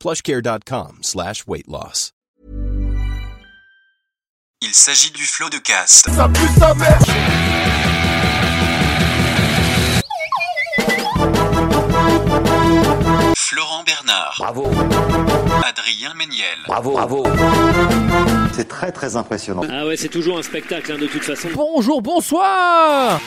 plushcare.com slash weight loss. Il s'agit du flot de cast. Florent Bernard, Bravo, Adrien Méniel, bravo, bravo. C'est très très impressionnant. Ah ouais, c'est toujours un spectacle hein, de toute façon. Bonjour, bonsoir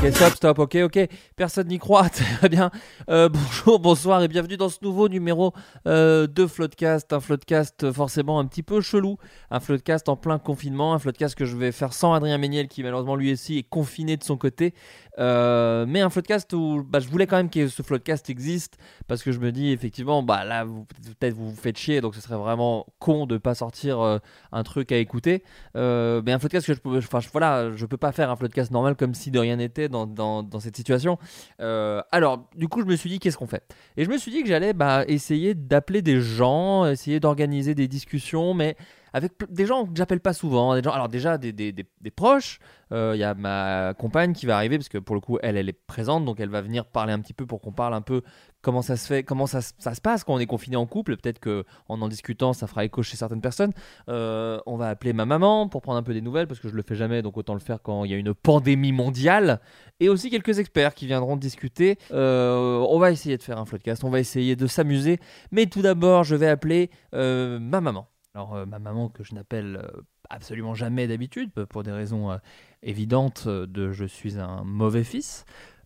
Ok, stop, stop, ok, ok. Personne n'y croit, très bien. Euh, bonjour, bonsoir et bienvenue dans ce nouveau numéro euh, de Floodcast. Un Floodcast euh, forcément un petit peu chelou. Un Floodcast en plein confinement. Un Floodcast que je vais faire sans Adrien Méniel qui malheureusement lui aussi est confiné de son côté. Euh, mais un Floodcast où bah, je voulais quand même que ce Floodcast existe parce que je me dis effectivement, bah là, peut-être vous vous faites chier donc ce serait vraiment con de pas sortir euh, un truc à écouter. Euh, mais un Floodcast que je peux, enfin voilà, je peux pas faire un Floodcast normal comme si de rien n'était dans, dans, cette situation. Alors, du coup, je me suis dit, qu'est-ce qu'on fait? Et je me suis dit que j'allais bah, essayer d'appeler des gens, essayer d'organiser des discussions, mais avec des gens que j'appelle pas souvent. Des gens, alors déjà, des, des, des- proches. Euh, Il y a ma compagne qui va arriver, parce que pour le coup, elle, elle est présente, donc elle va venir parler un petit peu pour qu'on parle un peu comment ça se fait, comment ça, ça se passe quand on est confiné en couple. Peut-être que en en discutant, ça fera écho chez certaines personnes. Euh, on va appeler ma maman pour prendre un peu des nouvelles, parce que je le fais jamais, donc autant le faire quand il y a une pandémie mondiale et aussi quelques experts qui viendront discuter. Euh, on va essayer de faire un floodcast, on va essayer de s'amuser, mais tout d'abord, je vais appeler ma maman. Alors, euh, ma maman que je n'appelle euh, absolument jamais d'habitude, pour des raisons euh, évidentes de je suis un mauvais fils.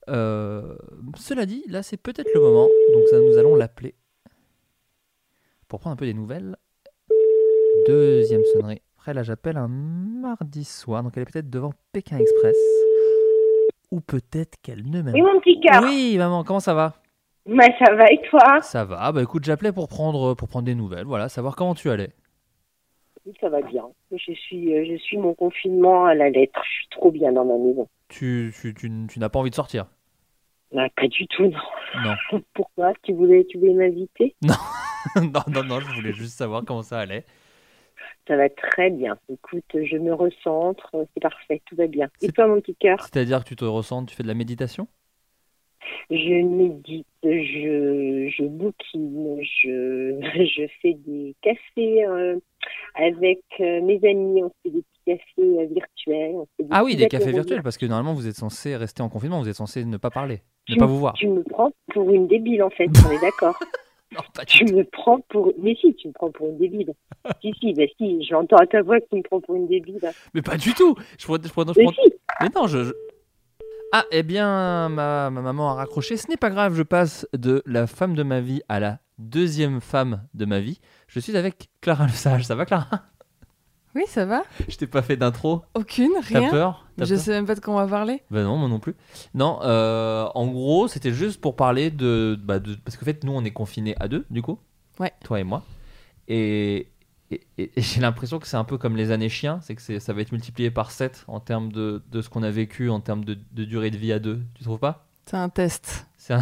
Euh, cela dit, là, c'est peut-être le moment, donc ça, nous allons l'appeler pour prendre un peu des nouvelles. Deuxième sonnerie. Après, là, j'appelle un mardi soir, donc elle est peut-être devant Pékin Express. Ou peut-être qu'elle ne m'aime Oui, mon petit cœur. Oui, maman, comment ça va? Bah, ça va et toi? Ça va. Bah écoute, j'appelais pour prendre, pour prendre des nouvelles, voilà, savoir comment tu allais. Oui, Ça va bien. Je suis, euh, je suis mon confinement à la lettre. Je suis trop bien dans ma maison. Tu, tu, tu, tu n'as pas envie de sortir? Ah, pas du tout, non. Non. Pourquoi? Tu voulais, tu voulais m'inviter? Non, non, non, je voulais juste savoir comment ça allait. Ça va très bien. Écoute, je me recentre. C'est parfait. Tout va bien. Et toi, mon petit cœur? C'est-à-dire que tu te ressens, tu fais de la méditation? Je médite, je, je bouquine, je, je fais des cafés euh, avec euh, mes amis. On fait des petits cafés euh, virtuels. on fait Ah oui, des cafés virtuels, parce que normalement vous êtes censé rester en confinement, vous êtes censé ne pas parler, ne pas vous voir. Tu me prends pour une débile, en fait. On est d'accord Non, Tu me prends pour. Mais si, tu me prends pour une débile. si, si, bah si, j'entends à ta voix que tu me prends pour une débile. Mais pas du tout je prends, je prends- je Mais prends- si, Mais non, je. je- Ah, eh bien, ma, ma maman a raccroché. Ce n'est pas grave, je passe de la femme de ma vie à la deuxième femme de ma vie. Je suis avec Clara Le Sage. Ça va, Clara? Oui, ça va Je t'ai pas fait d'intro. Aucune, T'as rien. peur? T'as Je peur? sais même pas de quoi on va parler. Ben non, moi non plus. Non, euh, en gros, c'était juste pour parler de, bah, de- Parce qu'en fait, nous, on est confinés à deux, du coup. Ouais. Toi et moi. Et, et- et- et j'ai l'impression que c'est un peu comme les années chiens, c'est que ça va être multiplié par 7 en termes de, de ce qu'on a vécu, en termes de, de durée de vie à deux. Tu trouves pas? C'est un test. C'est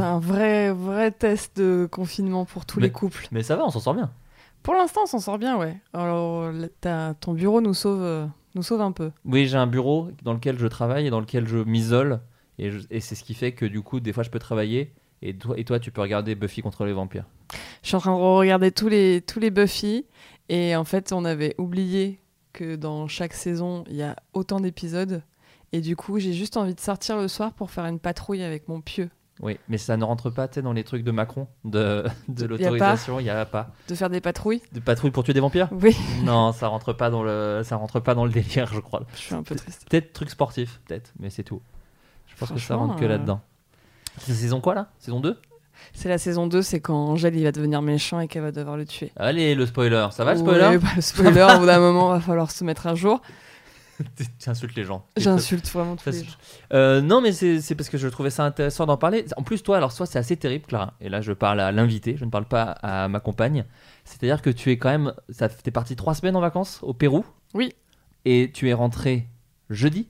un- vrai, vrai test de confinement pour tous Mais- les couples. Mais ça va, on s'en sort bien. Pour l'instant, on s'en sort bien, ouais. Alors, ton bureau nous sauve, euh, nous sauve un peu. Oui, j'ai un bureau dans lequel je travaille et dans lequel je m'isole. Et c'est ce qui fait que du coup, des fois, je peux travailler. Et toi, et toi, tu peux regarder Buffy contre les vampires. Je suis en train de regarder tous les, tous les Buffy. Et en fait, on avait oublié que dans chaque saison, il y a autant d'épisodes. Et du coup, j'ai juste envie de sortir le soir pour faire une patrouille avec mon pieu. Oui, mais ça ne rentre pas dans les trucs de Macron, de, de l'autorisation. Il n'y a pas. De faire des patrouilles De patrouille pour tuer des vampires Oui, Non, ça rentre pas dans le, ça rentre pas dans le délire, je crois. je suis un peu triste. Peut-être truc sportif, peut-être, mais c'est tout. Je pense que ça rentre que euh, là-dedans. C'est saison quoi là? Saison 2 C'est la saison 2, c'est quand Angèle il va devenir méchant et qu'elle va devoir le tuer. Allez, le spoiler. Ça va le Ouais, spoiler bah, Le spoiler, au bout d'un moment, va falloir se mettre à jour. Tu insultes les gens. J'insulte vraiment tous les gens. Euh, non, mais c'est parce que je trouvais ça intéressant d'en parler. En plus, toi, alors, soit c'est assez terrible, Clara. Et là, je parle à l'invité, je ne parle pas à ma compagne. C'est-à-dire que tu es quand même. T'es parti trois semaines en vacances au Pérou? Oui. Et tu es rentré jeudi?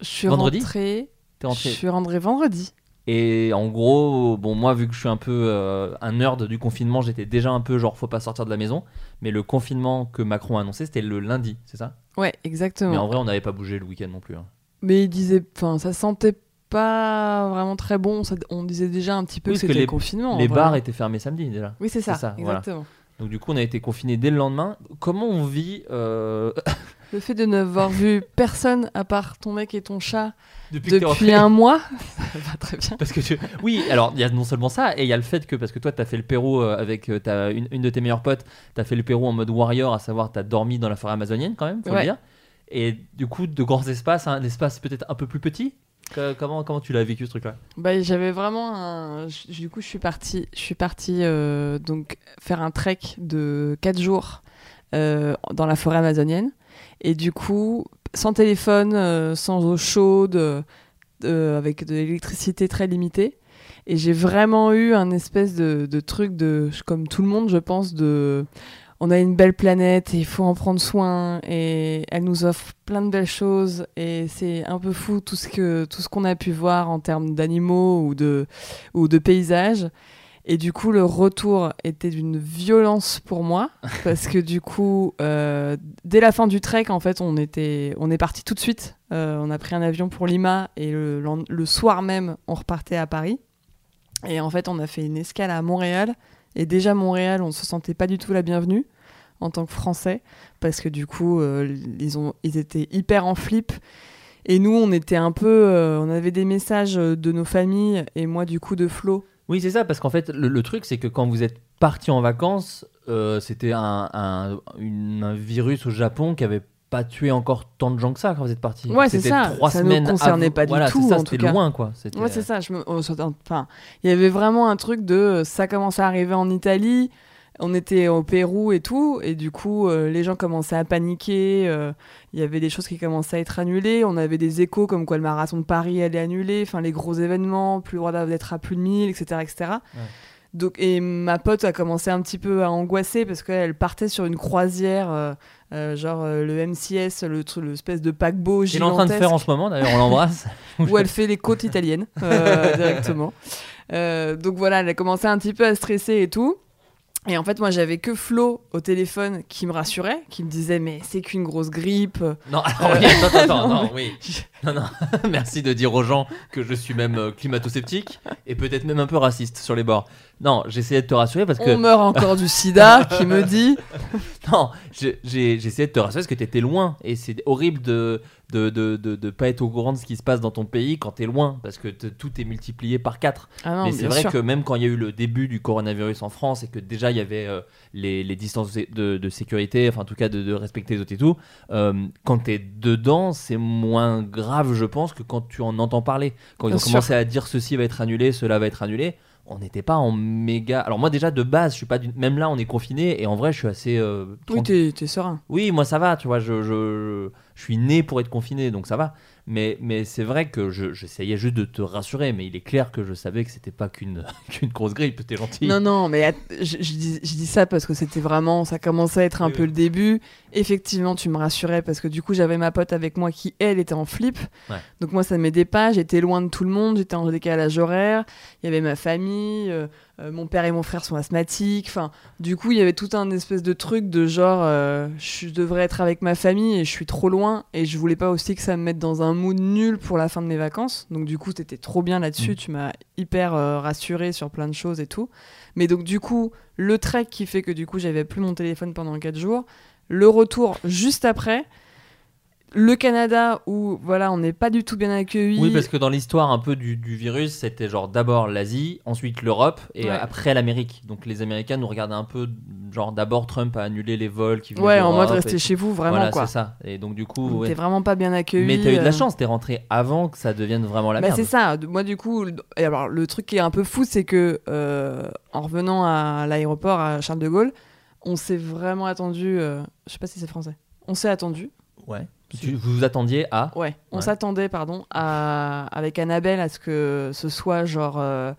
Je suis Vendredi? rentrée. Rentré. Je suis rentrée vendredi. Et en gros, bon, moi, vu que je suis un peu euh, un nerd du confinement, j'étais déjà un peu genre, faut pas sortir de la maison. Mais le confinement que Macron a annoncé, c'était le lundi, c'est ça? Ouais, exactement. Mais en vrai, on n'avait pas bougé le week-end non plus. hein. Mais il disait, enfin, ça sentait pas vraiment très bon. Ça- on disait déjà un petit peu Oui, que c'était le confinement. en Les bars étaient fermés samedi déjà. Oui, c'est ça, voilà. exactement. Donc du coup, on a été confinés dès le lendemain. Comment on vit euh, Le fait de n'avoir vu personne à part ton mec et ton chat depuis, un mois, ça va très bien. Parce que tu... Oui, alors il y a non seulement ça, et il y a le fait que, parce que toi, tu as fait le Pérou euh, avec euh, une, une de tes meilleures potes, tu as fait le Pérou en mode warrior, à savoir tu as dormi dans la forêt amazonienne quand même, faut le dire. Et du coup, de grands espaces, un espace peut-être un peu plus petit. Comment, comment tu l'as vécu ce truc-là? Bah, j'avais vraiment un. Du coup, je suis partie, je suis partie euh, donc faire un trek de 4 jours euh, dans la forêt amazonienne. Et du coup, sans téléphone, euh, sans eau chaude, euh, euh, avec de l'électricité très limitée. Et j'ai vraiment eu un espèce de, de truc de, comme tout le monde, je pense, de. On a une belle planète et il faut en prendre soin et elle nous offre plein de belles choses et c'est un peu fou tout ce que tout ce qu'on a pu voir en termes d'animaux ou de ou de paysages et du coup le retour était d'une violence pour moi parce que du coup euh, dès la fin du trek en fait on était on est parti tout de suite. Euh, on a pris un avion pour Lima et le, soir même on repartait à Paris. Et en fait on a fait une escale à Montréal. Et déjà Montréal on se sentait pas du tout la bienvenue en tant que français parce que du coup euh, ils ont ils étaient hyper en flip. Et nous on était un peu on avait des messages de nos familles et moi du coup de Flo Oui, c'est ça, parce qu'en fait, le, le truc, c'est que quand vous êtes parti en vacances, euh, c'était un, un- une- un virus au Japon qui avait pas tué encore tant de gens que ça quand vous êtes parti. Ouais, c'est C'était ça. Trois Ça nous semaines concernait avant- pas du voilà, tout, ça, en c'était tout cas. loin, quoi. C'était- Ouais, c'est ça. Je me... on s'entend- Enfin, il y avait vraiment un truc de euh, ça commençait à arriver en Italie. On était au Pérou et tout, et du coup, euh, les gens commençaient à paniquer. euh, Il y avait des choses qui commençaient à être annulées. On avait des échos comme quoi le marathon de Paris allait annuler. Enfin, les gros événements, plus le droit d'être à plus de 1000, etc., etc. Ouais. Donc, et ma pote a commencé un petit peu à angoisser parce qu'elle partait sur une croisière, euh, euh, genre euh, le MCS, le l'espèce de paquebot Il est en train de faire en ce moment, d'ailleurs, on l'embrasse. où elle fait les côtes italiennes euh, directement. Euh, donc voilà, elle a commencé un petit peu à stresser et tout. Et en fait, moi, j'avais que Flo au téléphone qui me rassurait, qui me disait mais c'est qu'une grosse grippe. Non, alors, oui, attends, attends, Non, non, oui. Non, non. Merci de dire aux gens que je suis même euh, climato-sceptique et peut-être même un peu raciste sur les bords. Non, j'essayais de te rassurer parce que. On meurt encore du sida, qui me dit. Non, j'essayais de te rassurer parce que t'étais loin et c'est horrible de de, de, de, de pas être au courant de ce qui se passe dans ton pays quand t'es loin parce que tout est multiplié par 4. Ah non, Mais c'est vrai sûr. que même quand il y a eu le début du coronavirus en France et que déjà il y avait euh, les, les distances de, de sécurité, enfin en tout cas de, respecter les autres et tout, euh, quand t'es dedans, c'est moins grave, je pense, que quand tu en entends parler. Quand ils Bien ont sûr. commencé à dire ceci va être annulé, cela va être annulé, on n'était pas en méga. Alors moi déjà de base, je suis pas d'une- même là on est confiné et en vrai je suis assez. euh, Oui, t'es t'es serein. Oui, moi ça va, tu vois, je, je, je suis né pour être confiné, donc ça va. Mais, mais c'est vrai que je- j'essayais juste de te rassurer, mais il est clair que je savais que c'était pas qu'une qu'une grosse grippe, t'es gentil. Non, non, mais je, je dis, je dis ça parce que c'était vraiment, ça commençait à être un Oui, peu oui. le début. Effectivement, tu me rassurais parce que du coup, j'avais ma pote avec moi qui, elle, était en flip. Ouais. Donc moi, ça ne m'aidait pas. J'étais loin de tout le monde. J'étais en décalage horaire. Il y avait ma famille. euh, euh, mon père et mon frère sont asthmatiques. Enfin, du coup, il y avait tout un espèce de truc de genre, euh, je devrais être avec ma famille et je suis trop loin. Et je voulais pas aussi que ça me mette dans un mood nul pour la fin de mes vacances. Donc du coup, t'étais trop bien là-dessus. Mm. Tu m'as hyper euh, rassuré sur plein de choses et tout. Mais donc du coup, le trek qui fait que du coup, j'avais plus mon téléphone pendant 4 jours. Le retour juste après. Le Canada où voilà, on n'est pas du tout bien accueillis. Oui, parce que dans l'histoire un peu du, du virus, c'était genre d'abord l'Asie, ensuite l'Europe et Ouais. euh, après l'Amérique. Donc les Américains nous regardaient un peu, genre d'abord Trump a annulé les vols qui Ouais, en mode restez chez vous, vraiment voilà, quoi. c'est ça. Et donc du coup, ouais. était vraiment pas bien accueillis. mais t'as eu de la euh. chance, t'es rentré avant que ça devienne vraiment la Bah, merde. c'est ça. Moi, du coup, et alors, le truc qui est un peu fou, c'est que euh, en revenant à l'aéroport à Charles de Gaulle, on s'est vraiment attendu. euh, je sais pas si c'est français. On s'est attendu. Ouais. Tu- vous vous attendiez à Ouais. On Ouais. s'attendait, pardon, à, avec Annabelle à ce que ce soit genre. euh,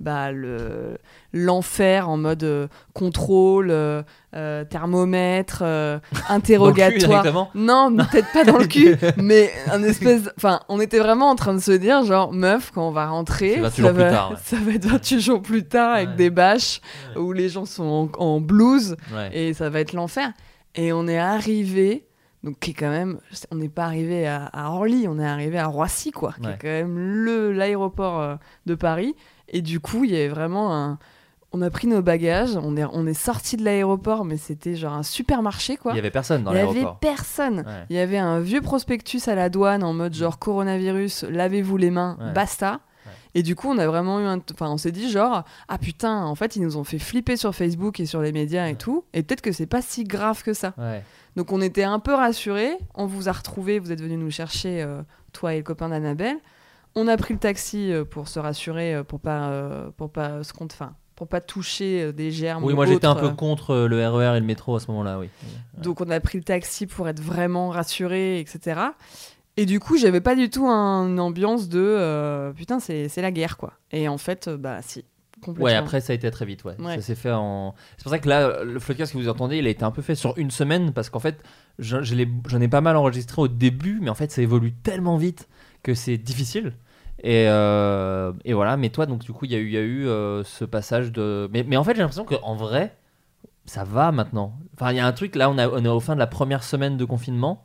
bah, le l'enfer en mode euh, contrôle, euh, euh, thermomètre, euh, cul, interrogatoire. directement Non, peut-être pas dans le cul, mais un espèce. Enfin, on était vraiment en train de se dire, genre, meuf, quand on va rentrer, C'est 28 ça va, tard, ouais. ça va être 28 jours plus tard avec Ouais. des bâches Ouais. où les gens sont en, en blouse et ça va être l'enfer. Et on est arrivé, donc qui est quand même, on n'est pas arrivé à, à Orly, on est arrivé à Roissy, quoi, qui est quand même le l'aéroport de Paris. Et du coup, il y avait vraiment un. On a pris nos bagages, on est, on est sorti de l'aéroport, mais c'était genre un supermarché, quoi. Il y avait personne dans Il y avait l'aéroport. personne. Ouais. Il y avait un vieux prospectus à la douane en mode genre coronavirus, lavez-vous les mains, Ouais. basta. Et du coup, on a vraiment eu un. Enfin, on s'est dit genre, ah putain, en fait, ils nous ont fait flipper sur Facebook et sur les médias et tout. Et peut-être que c'est pas si grave que ça. Ouais. Donc, on était un peu rassurés. On vous a retrouvés, vous êtes venus nous chercher, euh, toi et le copain d'Annabelle. On a pris le taxi euh, pour se rassurer, euh, pour pas, euh, pour pas se compte, pour pas toucher des germes. Oui, ou moi j'étais un peu contre le RER et le métro à ce moment-là, oui. Donc on a pris le taxi pour être vraiment rassuré, etc. Et du coup, j'avais pas du tout un- une ambiance de euh, putain, c'est c'est la guerre quoi. Et en fait, bah si. Ouais, après ça a été très vite, ouais. Ouais. Ça s'est fait en. C'est pour ça que là, le podcast que vous entendez, il a été un peu fait sur une semaine parce qu'en fait, j'en ai pas mal enregistré au début, mais en fait, ça évolue tellement vite que c'est difficile. Et, euh, et voilà, mais toi, donc du coup, il y a eu, y a eu euh, ce passage de. Mais, mais en fait, j'ai l'impression qu'en vrai, ça va maintenant. Enfin, il y a un truc, là, on, a, on est au fin de la première semaine de confinement.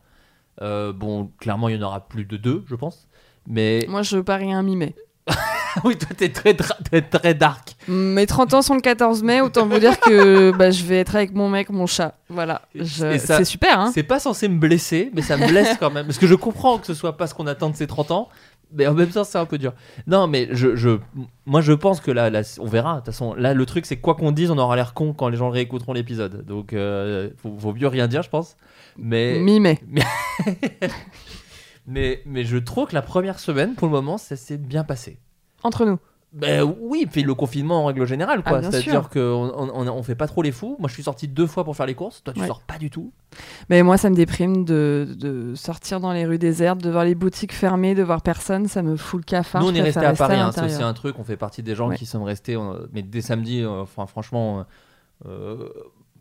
Euh, bon, clairement, il y en aura plus de deux, je pense. Mais. Moi, je parie un mi-mai. oui, toi, t'es très, t'es très dark. Mes 30 ans sont le 14 mai, autant vous dire que bah, je vais être avec mon mec, mon chat. Voilà. Je- C'est super, hein C'est pas censé me blesser, mais ça me blesse quand même. Parce que je comprends que ce soit pas ce qu'on attend de ses 30 ans, mais en même temps, c'est un peu dur. Non, mais je, je, moi, je pense que là, là, on verra. De toute façon, là, le truc, c'est quoi qu'on dise, on aura l'air con quand les gens réécouteront l'épisode. Donc, euh, faut- vaut mieux rien dire, je pense. Mais, Mi-mai. mais, mais je trouve que la première semaine, pour le moment, ça s'est bien passé. Entre nous. Ben oui, puis le confinement en règle générale, quoi. Ah, bien C'est-à-dire qu'on on, fait pas trop les fous. Moi, je suis sorti deux fois pour faire les courses. Toi, tu Ouais. sors pas du tout. Mais moi, ça me déprime de, de sortir dans les rues désertes, de voir les boutiques fermées, de voir personne. Ça me fout le cafard. Nous, on est resté à Paris, hein, c'est aussi un truc. On fait partie des gens Ouais. qui sommes restés, mais dès samedi, euh, franchement, euh, euh,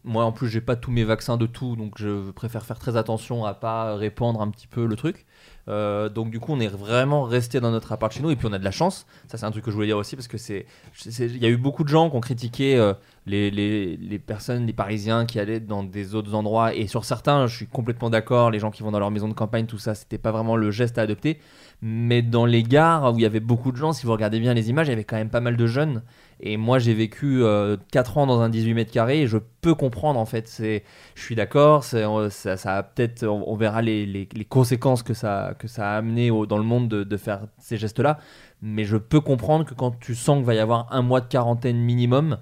moi en plus, j'ai pas tous mes vaccins de tout, donc je préfère faire très attention à pas répandre un petit peu le truc. Euh, donc, du coup, on est vraiment resté dans notre appart chez nous, et puis on a de la chance. Ça, c'est un truc que je voulais dire aussi, parce que c'est, il y a eu beaucoup de gens qui ont critiqué euh, les, les, personnes, les Parisiens qui allaient dans des autres endroits, et sur certains, je suis complètement d'accord. Les gens qui vont dans leur maison de campagne, tout ça, c'était pas vraiment le geste à adopter. Mais dans les gares où il y avait beaucoup de gens, si vous regardez bien les images, il y avait quand même pas mal de jeunes. Et moi, j'ai vécu 4 ans dans un 18 mètres carrés et je peux comprendre en fait. C'est, je suis d'accord, euh, ça, ça peut-être, on, on verra les, les- conséquences que ça, que ça a amené dans le monde de, de faire ces gestes-là. Mais je peux comprendre que quand tu sens qu'il va y avoir un mois de quarantaine minimum,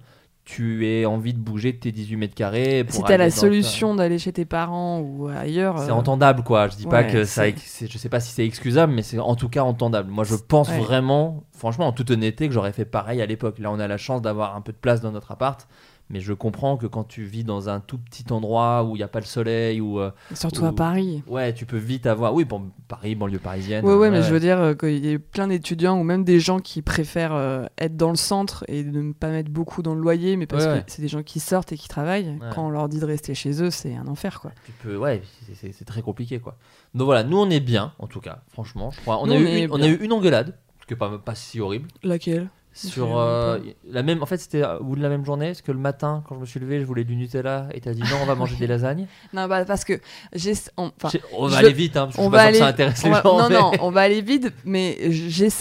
tu aies envie de bouger de tes 18 mètres carrés. Pour Si t'as la solution d'aller chez tes parents ou ailleurs. c'est euh, entendable quoi. Je dis pas que ça, je sais pas si c'est excusable, mais c'est en tout cas entendable. Moi, je pense Ouais. vraiment, franchement, en toute honnêteté, que j'aurais fait pareil à l'époque. Là, on a la chance d'avoir un peu de place dans notre appart, Mais je comprends que quand tu vis dans un tout petit endroit où il n'y a pas le soleil, ou Surtout Ou- à Paris. ouais, tu peux vite avoir. Oui, bon, Paris, banlieue parisienne. Ouais, ouais, mais je veux dire euh, qu'il y a plein d'étudiants ou même des gens qui préfèrent euh, être dans le centre et de ne pas mettre beaucoup dans le loyer, mais parce Ouais, que c'est des gens qui sortent et qui travaillent. Quand on leur dit de rester chez eux, c'est un enfer, quoi. Tu peux, ouais, c'est- très compliqué quoi. Donc voilà, nous on est bien en tout cas, franchement, je crois. On, Nous, a, on eu une, on a eu une engueulade, ce qui est pas, pas si horrible. Laquelle? Sur euh, la même, en fait, c'était au bout de la même journée, parce que le matin, quand je me suis levé, je voulais du Nutella et t'as dit non, on va manger des lasagnes. Non, bah, parce que j'ai. on- on va je- aller vite, hein, parce que je on pas va aller. que ça intéresse les va- gens. non, mais- non, on va aller vite, mais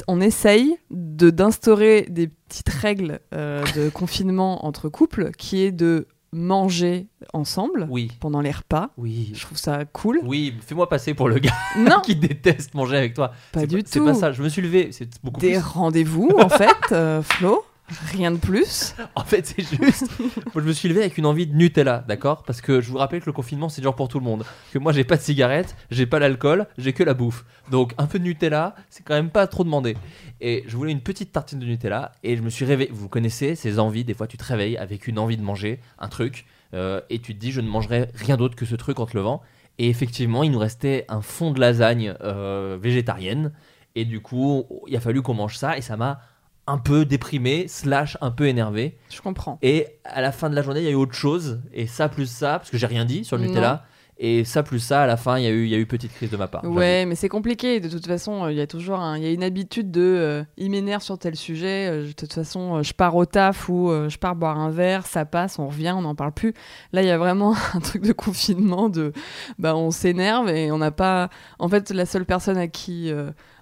on essaye de d'instaurer des petites règles euh, de confinement entre couples, qui est de manger ensemble Oui, pendant les repas. oui, Je trouve ça cool. oui. Fais-moi passer pour le gars Non, qui déteste manger avec toi. pas C'est du C'est tout. pas ça. Je me suis levé, c'est beaucoup Des plus. rendez-vous, en fait, euh, Flo. Rien de plus. En fait, c'est juste. Moi, je me suis levé avec une envie de Nutella, d'accord? Parce que je vous rappelle que le confinement, c'est dur pour tout le monde. Que moi, j'ai pas de cigarette, j'ai pas l'alcool, j'ai que la bouffe. Donc, un peu de Nutella, c'est quand même pas trop demandé. Et je voulais une petite tartine de Nutella et je me suis réveillé. Vous connaissez ces envies Des fois, tu te réveilles avec une envie de manger un truc euh, et tu te dis, je ne mangerai rien d'autre que ce truc en te levant. Et effectivement, il nous restait un fond de lasagne euh, végétarienne. Et du coup, il a fallu qu'on mange ça et ça m'a un peu déprimé, slash un peu énervé. Je comprends. Et à la fin de la journée, il y a eu autre chose. Et ça plus ça, parce que j'ai rien dit sur le Non. Nutella. Et ça plus ça, à la fin, il y a eu, il y a eu petite crise de ma part. Ouais, mais c'est compliqué. De toute façon, euh, il y a toujours un- il y a une habitude de euh, il m'énerve sur tel sujet. euh, de toute façon, euh, je pars au taf ou je pars boire un verre, ça passe, on revient, on n'en parle plus. Là, il y a vraiment un truc de confinement de bah on s'énerve et on n'a pas. En fait, la seule personne à qui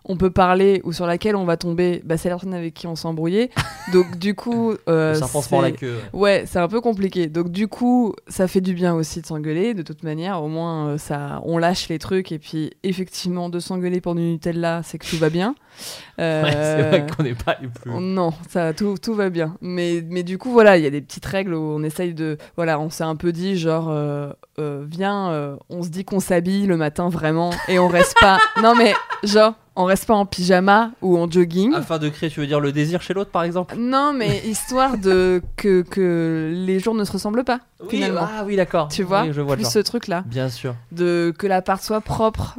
on peut parler ou sur laquelle on va tomber, bah, c'est la personne avec qui on s'est embrouillé. Donc du coup, euh, mord la queue. Ouais, c'est un peu compliqué. Donc du coup, ça fait du bien aussi de s'engueuler. De toute manière, au moins, euh, ça, on lâche les trucs. Et puis, effectivement, de s'engueuler pour du Nutella, c'est que tout va bien. Euh, Ouais, c'est vrai qu'on n'est pas les plus. Non, ça, tout, tout va bien. Mais, mais du coup, voilà, il y a des petites règles où on essaye de... Voilà, on s'est un peu dit, genre, euh, euh, viens, on se dit qu'on s'habille le matin vraiment et on reste pas... non mais, genre, on reste pas en pyjama ou en jogging. Afin de créer, tu veux dire le désir chez l'autre, par exemple? Non, mais histoire de que, que les jours ne se ressemblent pas, finalement. Ah oui, d'accord. Tu vois, Oui, je vois plus ce truc-là. Bien sûr. De, que l'appart soit propre,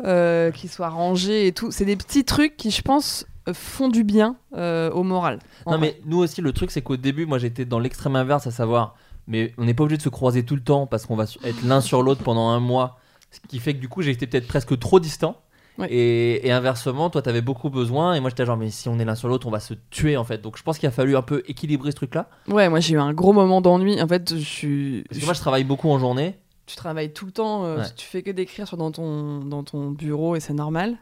qu'il soit rangé et tout. C'est des petits trucs qui, je pense, font du bien euh, au moral. Non, vrai. mais nous aussi, le truc, c'est qu'au début, moi, j'étais dans l'extrême inverse, à savoir, mais on n'est pas obligé de se croiser tout le temps parce qu'on va être l'un sur l'autre pendant un mois. Ce qui fait que du coup, été peut-être presque trop distant. Ouais. Et, et inversement, toi, t'avais beaucoup besoin, et moi, j'étais genre, mais si on est l'un sur l'autre, on va se tuer en fait. Donc, je pense qu'il a fallu un peu équilibrer ce truc-là. Ouais, moi j'ai eu un gros moment d'ennui. En fait, je suis. Parce que moi, je travaille beaucoup en journée. tu travailles tout le temps, euh, Ouais. tu fais que d'écrire dans ton, dans ton bureau et c'est normal.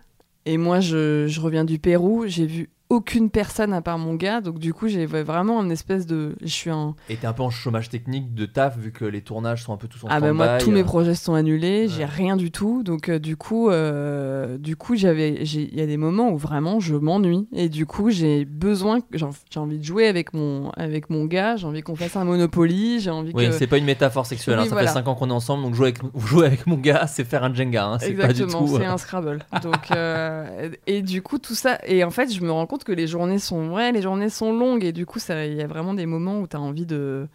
Et moi, je, je reviens du Pérou, j'ai vu aucune personne à part mon gars, donc du coup, j'ai vraiment une espèce de. Je suis un. Et t'es un peu en chômage technique de taf, vu que les tournages sont un peu tous en Ah ben moi, tous mes projets sont annulés, j'ai rien du tout, donc euh, du coup, euh, du coup, j'avais, il y a des moments où vraiment je m'ennuie et du coup, j'ai besoin, j'ai envie de jouer avec mon, avec mon gars, j'ai envie qu'on fasse un Monopoly, j'ai envie Oui, que. c'est pas une métaphore sexuelle, hein, ça fait 5 ans qu'on est ensemble, donc jouer avec, jouer avec mon gars, c'est faire un Jenga, hein, c'est pas du Exactement, tout. c'est euh, un Scrabble. Donc, euh, et du coup, tout ça. Et en fait, je me rends compte que les journées sont. Ouais, les journées sont longues. Et du coup, il y a vraiment des moments où tu as envie de,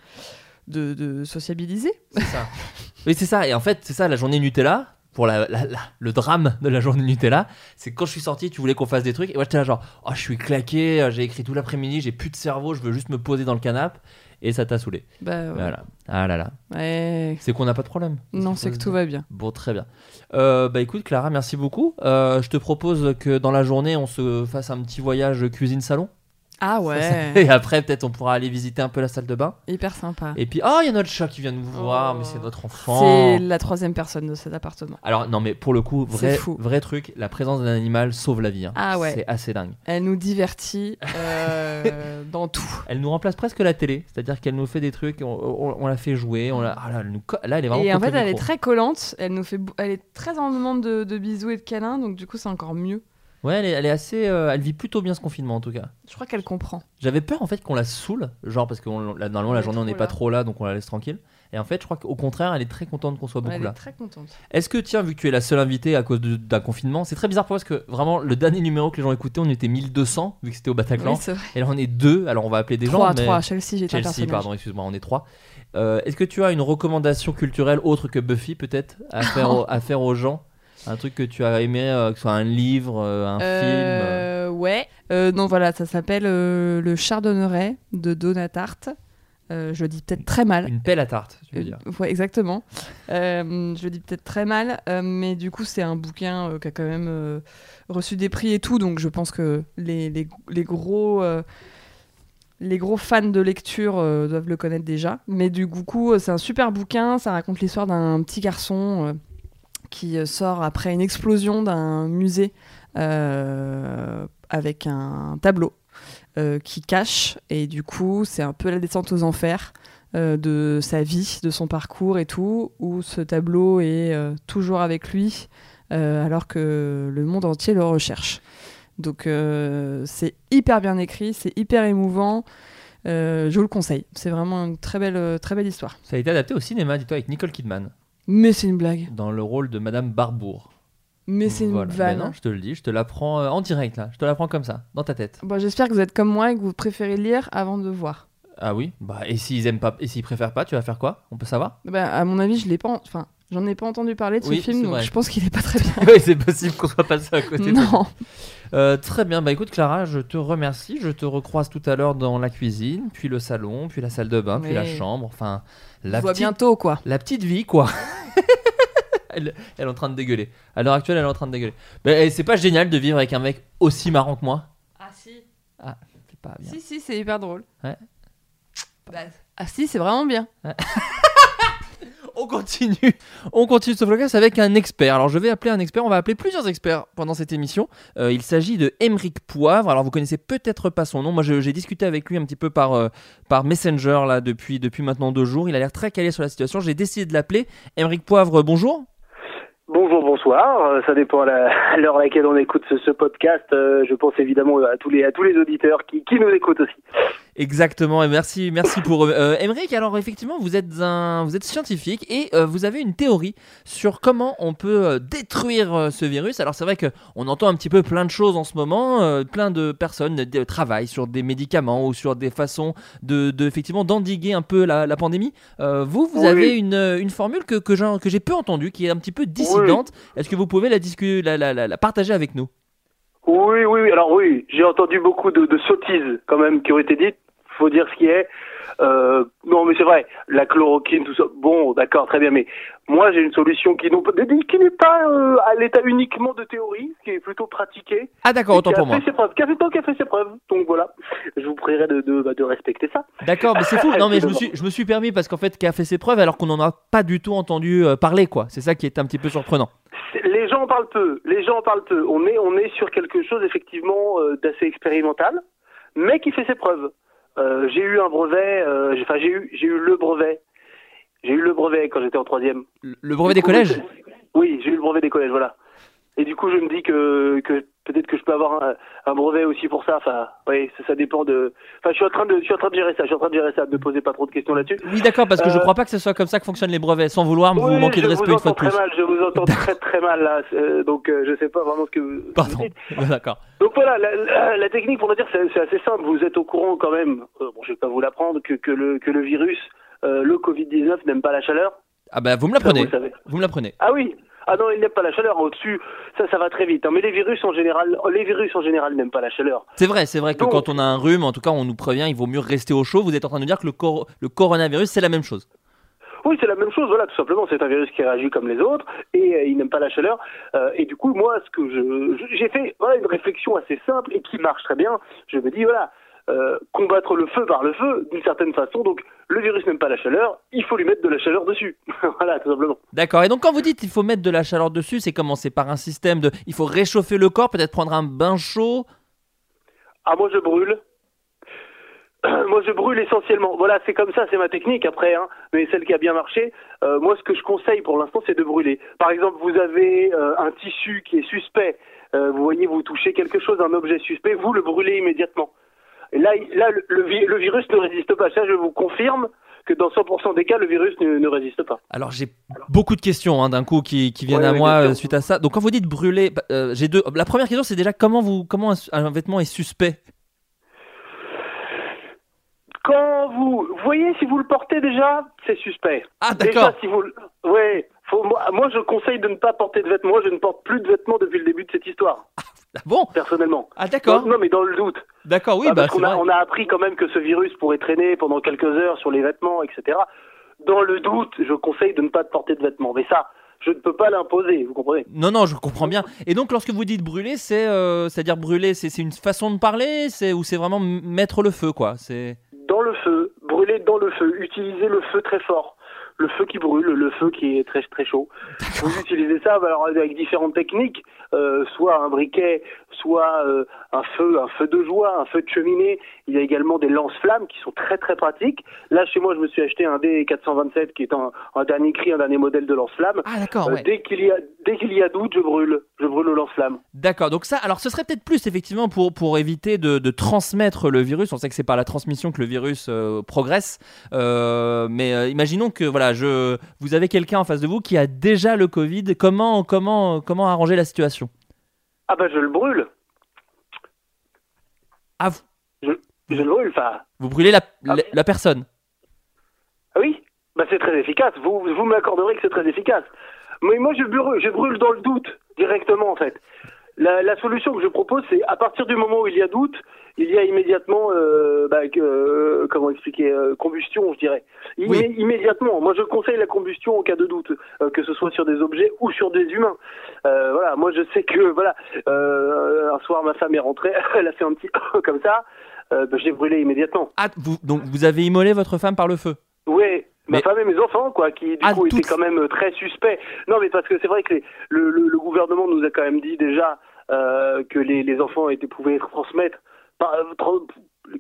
de, sociabiliser. C'est ça. oui, c'est ça. Et en fait, c'est ça, la journée Nutella, pour la, le drame de la journée Nutella, c'est quand je suis sorti, tu voulais qu'on fasse des trucs. Et moi, j'étais là, genre, oh, je suis claqué, euh, j'ai écrit tout l'après-midi, j'ai plus de cerveau, je veux juste me poser dans le canapé. Et ça t'a saoulé. Bah, ouais. Voilà. Ah là là. Ouais. C'est qu'on n'a pas de problème. Non, c'est que tout va bien. Bon, très bien. Euh, bah écoute, Clara, merci beaucoup. Euh, je te propose que dans la journée, on se fasse un petit voyage cuisine-salon. Ah Et ouais. après, peut-être, on pourra aller visiter un peu la salle de bain. Hyper sympa. Et puis, oh, il y a notre chat qui vient nous voir, Oh. mais c'est notre enfant. C'est la troisième personne de cet appartement. Alors, non, mais pour le coup, vrai, fou. vrai truc, la présence d'un animal sauve la vie. hein. Ah ouais. C'est assez dingue. Elle nous divertit euh, dans tout. Elle nous remplace presque la télé, c'est-à-dire qu'elle nous fait des trucs, on, on- on la fait jouer, on la, ah là, elle nous co- là, elle est vraiment Et en fait, le elle est très collante. Elle nous fait, elle est très en demande de, de bisous et de câlins, donc du coup, c'est encore mieux. Ouais, elle est, elle est assez. euh, elle vit plutôt bien ce confinement en tout cas. Je crois qu'elle comprend. J'avais peur en fait qu'on la saoule, genre parce que on- là, normalement la est journée on trop n'est pas là. trop là donc on la laisse tranquille. Et en fait, je crois qu'au contraire, elle est très contente qu'on soit beaucoup Elle là. est très contente. Est-ce que, tiens, vu que tu es la seule invitée à cause de- d'un confinement, c'est très bizarre pour moi parce que vraiment, le dernier numéro que les gens écoutaient, on était 1200 vu que c'était au Bataclan. Oui, c'est vrai. et là, on est deux. Alors, on va appeler des gens. Trois, mais- trois. Chelsea, j'étais un Chelsea, personnage. pardon, excuse-moi, on est trois. Euh, Est-ce que tu as une recommandation culturelle autre que Buffy, peut-être, à faire, au- à faire aux gens? Un truc que tu as aimé, euh, que ce soit un livre, euh, un film euh, Euh, Ouais. Donc voilà, ça s'appelle Le Chardonneret de Donatarte. Euh, je le dis peut-être très mal. Une pelle à tarte, tu veux dire. ouais, exactement. Je le dis peut-être très mal, mais du coup, c'est un bouquin qui a quand même reçu des prix et tout, donc je pense que les, les, les gros. les gros fans de lecture euh, doivent le connaître déjà. Mais du coup, c'est un super bouquin. Ça raconte l'histoire d'un petit garçon qui euh, sort après une explosion d'un musée euh, avec un tableau euh, qui cache. Et du coup, c'est un peu la descente aux enfers de sa vie, de son parcours et tout, où ce tableau est toujours avec lui, alors que le monde entier le recherche. Donc c'est hyper bien écrit, c'est hyper émouvant. Je vous le conseille. C'est vraiment une très belle, très belle histoire. Ça a été adapté au cinéma, dis-toi, avec Nicole Kidman, Mais c'est une blague. dans le rôle de Madame Barbour. Mais c'est une Voilà. vanne. Ben non, je te le dis, je te l'apprends euh, en direct, là. Je te l'apprends comme ça, dans ta tête. Bon, J'espère que vous êtes comme moi et que vous préférez lire avant de voir. Ah oui? Bah, et s'ils aiment pas, et s'ils préfèrent pas, tu vas faire quoi? On peut savoir? Bah, à mon avis, je l'ai pas. en- Enfin, j'en ai pas entendu parler de ce film, donc vrai. je pense qu'il est pas très bien. Oui, c'est possible qu'on soit passé à côté. non. Euh, très bien, bah écoute Clara, je te remercie. Je te recroise tout à l'heure dans la cuisine, puis le salon, puis la salle de bain, puis la chambre. Enfin, la petite, bientôt, quoi. la petite vie, quoi. elle, elle est en train de dégueuler. À l'heure actuelle, elle est en train de dégueuler. Mais eh, c'est pas génial de vivre avec un mec aussi marrant que moi Ah si. C'est pas bien. Si, si, c'est hyper drôle. Ouais. Bah, ah si, c'est vraiment bien. On continue, on continue ce vlogcast avec un expert. Alors je vais appeler un expert, on va appeler plusieurs experts pendant cette émission. Euh, il s'agit de Émeric Poivre. Alors vous connaissez peut-être pas son nom. Moi j'ai discuté avec lui un petit peu par, euh, par Messenger là depuis, depuis maintenant deux jours. Il a l'air très calé sur la situation. J'ai décidé de l'appeler. Émeric Poivre, bonjour. Bonjour, bonsoir. Euh, Ça dépend à l'heure à laquelle on écoute ce, podcast. Je pense évidemment à tous les à tous les auditeurs qui, qui nous écoutent aussi. Exactement, et merci, merci pour. Euh, Émeric, alors effectivement, vous êtes un, vous êtes scientifique et euh, vous avez une théorie sur comment on peut euh, détruire euh, ce virus. Alors c'est vrai que on entend un petit peu plein de choses en ce moment, euh, plein de personnes euh, travaillent sur des médicaments ou sur des façons de, de effectivement d'endiguer un peu la, la pandémie. Euh, vous, vous Oui. avez une, une formule que que j'ai que j'ai peu entendue, qui est un petit peu dissidente. Est-ce que vous pouvez la, la, la, la- partager avec nous? Oui, oui, oui. Alors oui, j'ai entendu beaucoup de, de sottises quand même qui ont été dites. Faut dire ce qui est. Euh, non, mais c'est vrai. La chloroquine, tout ça. Bon, d'accord, très bien. Mais moi, j'ai une solution qui, qui n'est pas euh, à l'état uniquement de théorie, qui est plutôt pratiquée. Ah d'accord, autant qui a pour moi. fait ses preuves, qui a fait, qui a fait ses preuves. Donc voilà, je vous prierai de, de, bah, de respecter ça. D'accord, mais c'est fou. Non, mais je me suis, je me suis permis parce qu'en fait, qui a fait ses preuves alors qu'on n'en a pas du tout entendu euh, parler, quoi. C'est ça qui est un petit peu surprenant. Les gens en parlent peu. Les gens en parlent peu. On est, on est sur quelque chose effectivement euh, d'assez expérimental, mais qui fait ses preuves. Euh, j'ai eu un brevet. euh, Enfin, j'ai eu, j'ai eu le brevet. J'ai eu le brevet quand j'étais en troisième. Le brevet des coup, collèges Oui, j'ai eu le brevet des collèges, voilà. Et du coup, je me dis que, que peut-être que je peux avoir un, un brevet aussi pour ça. Enfin, oui, ça, ça dépend de. Enfin, je suis en train de, je suis en train de gérer ça. Je suis en train de gérer ça. Ne me posez pas trop de questions là-dessus. Oui, d'accord, parce que je Euh, crois pas que ce soit comme ça que fonctionnent les brevets, sans vouloir vous Oui, manquer de je respect vous une fois de entends plus. très mal. Je vous entends très très mal là. Euh, donc, euh, je sais pas vraiment ce que vous. Pardon. D'accord. Donc voilà, la, la- la technique, pour le dire, c'est assez simple. Vous êtes au courant quand même, euh, bon, je vais pas vous l'apprendre, que, que, le, que le virus, euh, le Covid-19, n'aime pas la chaleur. Ah bah vous me l'apprenez. vous. Vous me l'apprenez. Ah oui Ah non, il n'aime pas la chaleur. Au-dessus, ça, ça va très vite. hein. Mais les virus, en général, les virus, en général, n'aiment pas la chaleur. C'est vrai, c'est vrai que Donc- quand on a un rhume, en tout cas, on nous prévient, il vaut mieux rester au chaud. Vous êtes en train de dire que le, cor- le coronavirus, c'est la même chose. Oui, c'est la même chose, voilà, tout simplement. C'est un virus qui réagit comme les autres et euh, il n'aime pas la chaleur. Euh, et du coup, moi, ce que j'ai fait, voilà, une réflexion assez simple et qui marche très bien. Je me dis, voilà, euh, combattre le feu par le feu, d'une certaine façon. Donc, le virus n'aime pas la chaleur, il faut lui mettre de la chaleur dessus. voilà, tout simplement. D'accord. Et donc quand vous dites il faut mettre de la chaleur dessus, c'est comment? C'est par un système de, il faut réchauffer le corps, peut-être prendre un bain chaud? Ah, moi, je brûle. Moi, je brûle essentiellement. Voilà, c'est comme ça, c'est ma technique après, hein, mais celle qui a bien marché. Euh, moi, ce que je conseille pour l'instant, c'est de brûler. Par exemple, vous avez euh, un tissu qui est suspect. Vous voyez, vous touchez quelque chose, un objet suspect, vous le brûlez immédiatement. Et là, là, le, le vi- le virus ne résiste pas. Ça, je vous confirme que dans 100% des cas, le virus ne, ne résiste pas. Alors j'ai beaucoup de questions hein, d'un coup qui, qui viennent Ouais, à moi euh, suite à ça. Donc quand vous dites brûler, bah, euh, j'ai deux. La première question c'est déjà comment vous comment un, un vêtement est suspect? Quand vous, voyez, si vous le portez déjà, c'est suspect. Ah Déjà, d'accord. si vous, le- ouais, faut, moi, moi, je conseille de ne pas porter de vêtements. Moi, je ne porte plus de vêtements depuis le début de cette histoire, Ah bon? Personnellement. Ah d'accord. Non, mais dans le doute. D'accord oui Ah, bah parce qu'on a, vrai. on a appris quand même que ce virus pourrait traîner pendant quelques heures sur les vêtements, etc. Dans le doute, je conseille de ne pas porter de vêtements. Mais ça, je ne peux pas l'imposer, vous comprenez? Non non je comprends bien. Et donc lorsque vous dites brûler c'est euh, c'est à dire brûler c'est c'est une façon de parler c'est ou c'est vraiment mettre le feu quoi? C'est Dans le feu, brûler dans le feu, utiliser le feu très fort. Le feu qui brûle, le feu qui est très très chaud. Vous utilisez ça bah, alors, avec différentes techniques, euh, soit un briquet, soit euh, un feu, un feu de joie, un feu de cheminée. Il y a également des lance-flammes qui sont très très pratiques. Là, chez moi, je me suis acheté un D427 qui est un, un dernier cri, un dernier modèle de lance-flamme. ah d'accord Euh, ouais. Dès qu'il y a dès qu'il y a doute, je brûle, je brûle le lance-flamme. D'accord, donc ça, alors ce serait peut-être plus effectivement pour, pour éviter de, de transmettre le virus. On sait que c'est par la transmission que le virus euh, progresse, mais imaginons que voilà, je, vous avez quelqu'un en face de vous qui a déjà le Covid. Comment, comment, comment arranger la situation? Ah bah je le brûle, Ah, vous, je le brûle. Enfin, vous brûlez la, Ah. la, la personne. Ah oui, bah c'est très efficace. Vous, vous m'accorderez que c'est très efficace. Mais moi, je brûle, je brûle dans le doute directement en fait. La, la solution que je propose, c'est à partir du moment où il y a doute, il y a immédiatement, euh, bah, euh, comment expliquer, euh, combustion, je dirais. Immé- Oui. Immédiatement. Moi, je conseille la combustion en cas de doute, euh, que ce soit sur des objets ou sur des humains. Euh, voilà. Moi, je sais que voilà, euh, un soir, ma femme est rentrée, elle a fait un petit comme ça. Euh, bah, j'ai brûlé immédiatement. Ah, vous, donc vous avez immolé votre femme par le feu? Ouais, ma femme et mes enfants, quoi, qui du Ah, coup étaient toutes- quand même très suspects. Non, mais parce que c'est vrai que les- le, le, le gouvernement nous a quand même dit déjà euh, que les, les enfants étaient pouvaient transmettre, par- euh,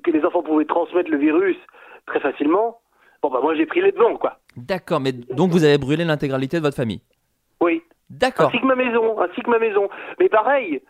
que les enfants pouvaient transmettre le virus très facilement. Bon bah moi j'ai pris les devants, quoi. D'accord, mais donc vous avez brûlé l'intégralité de votre famille? Oui. D'accord. Ainsi que ma maison, ainsi que ma maison. Mais pareil,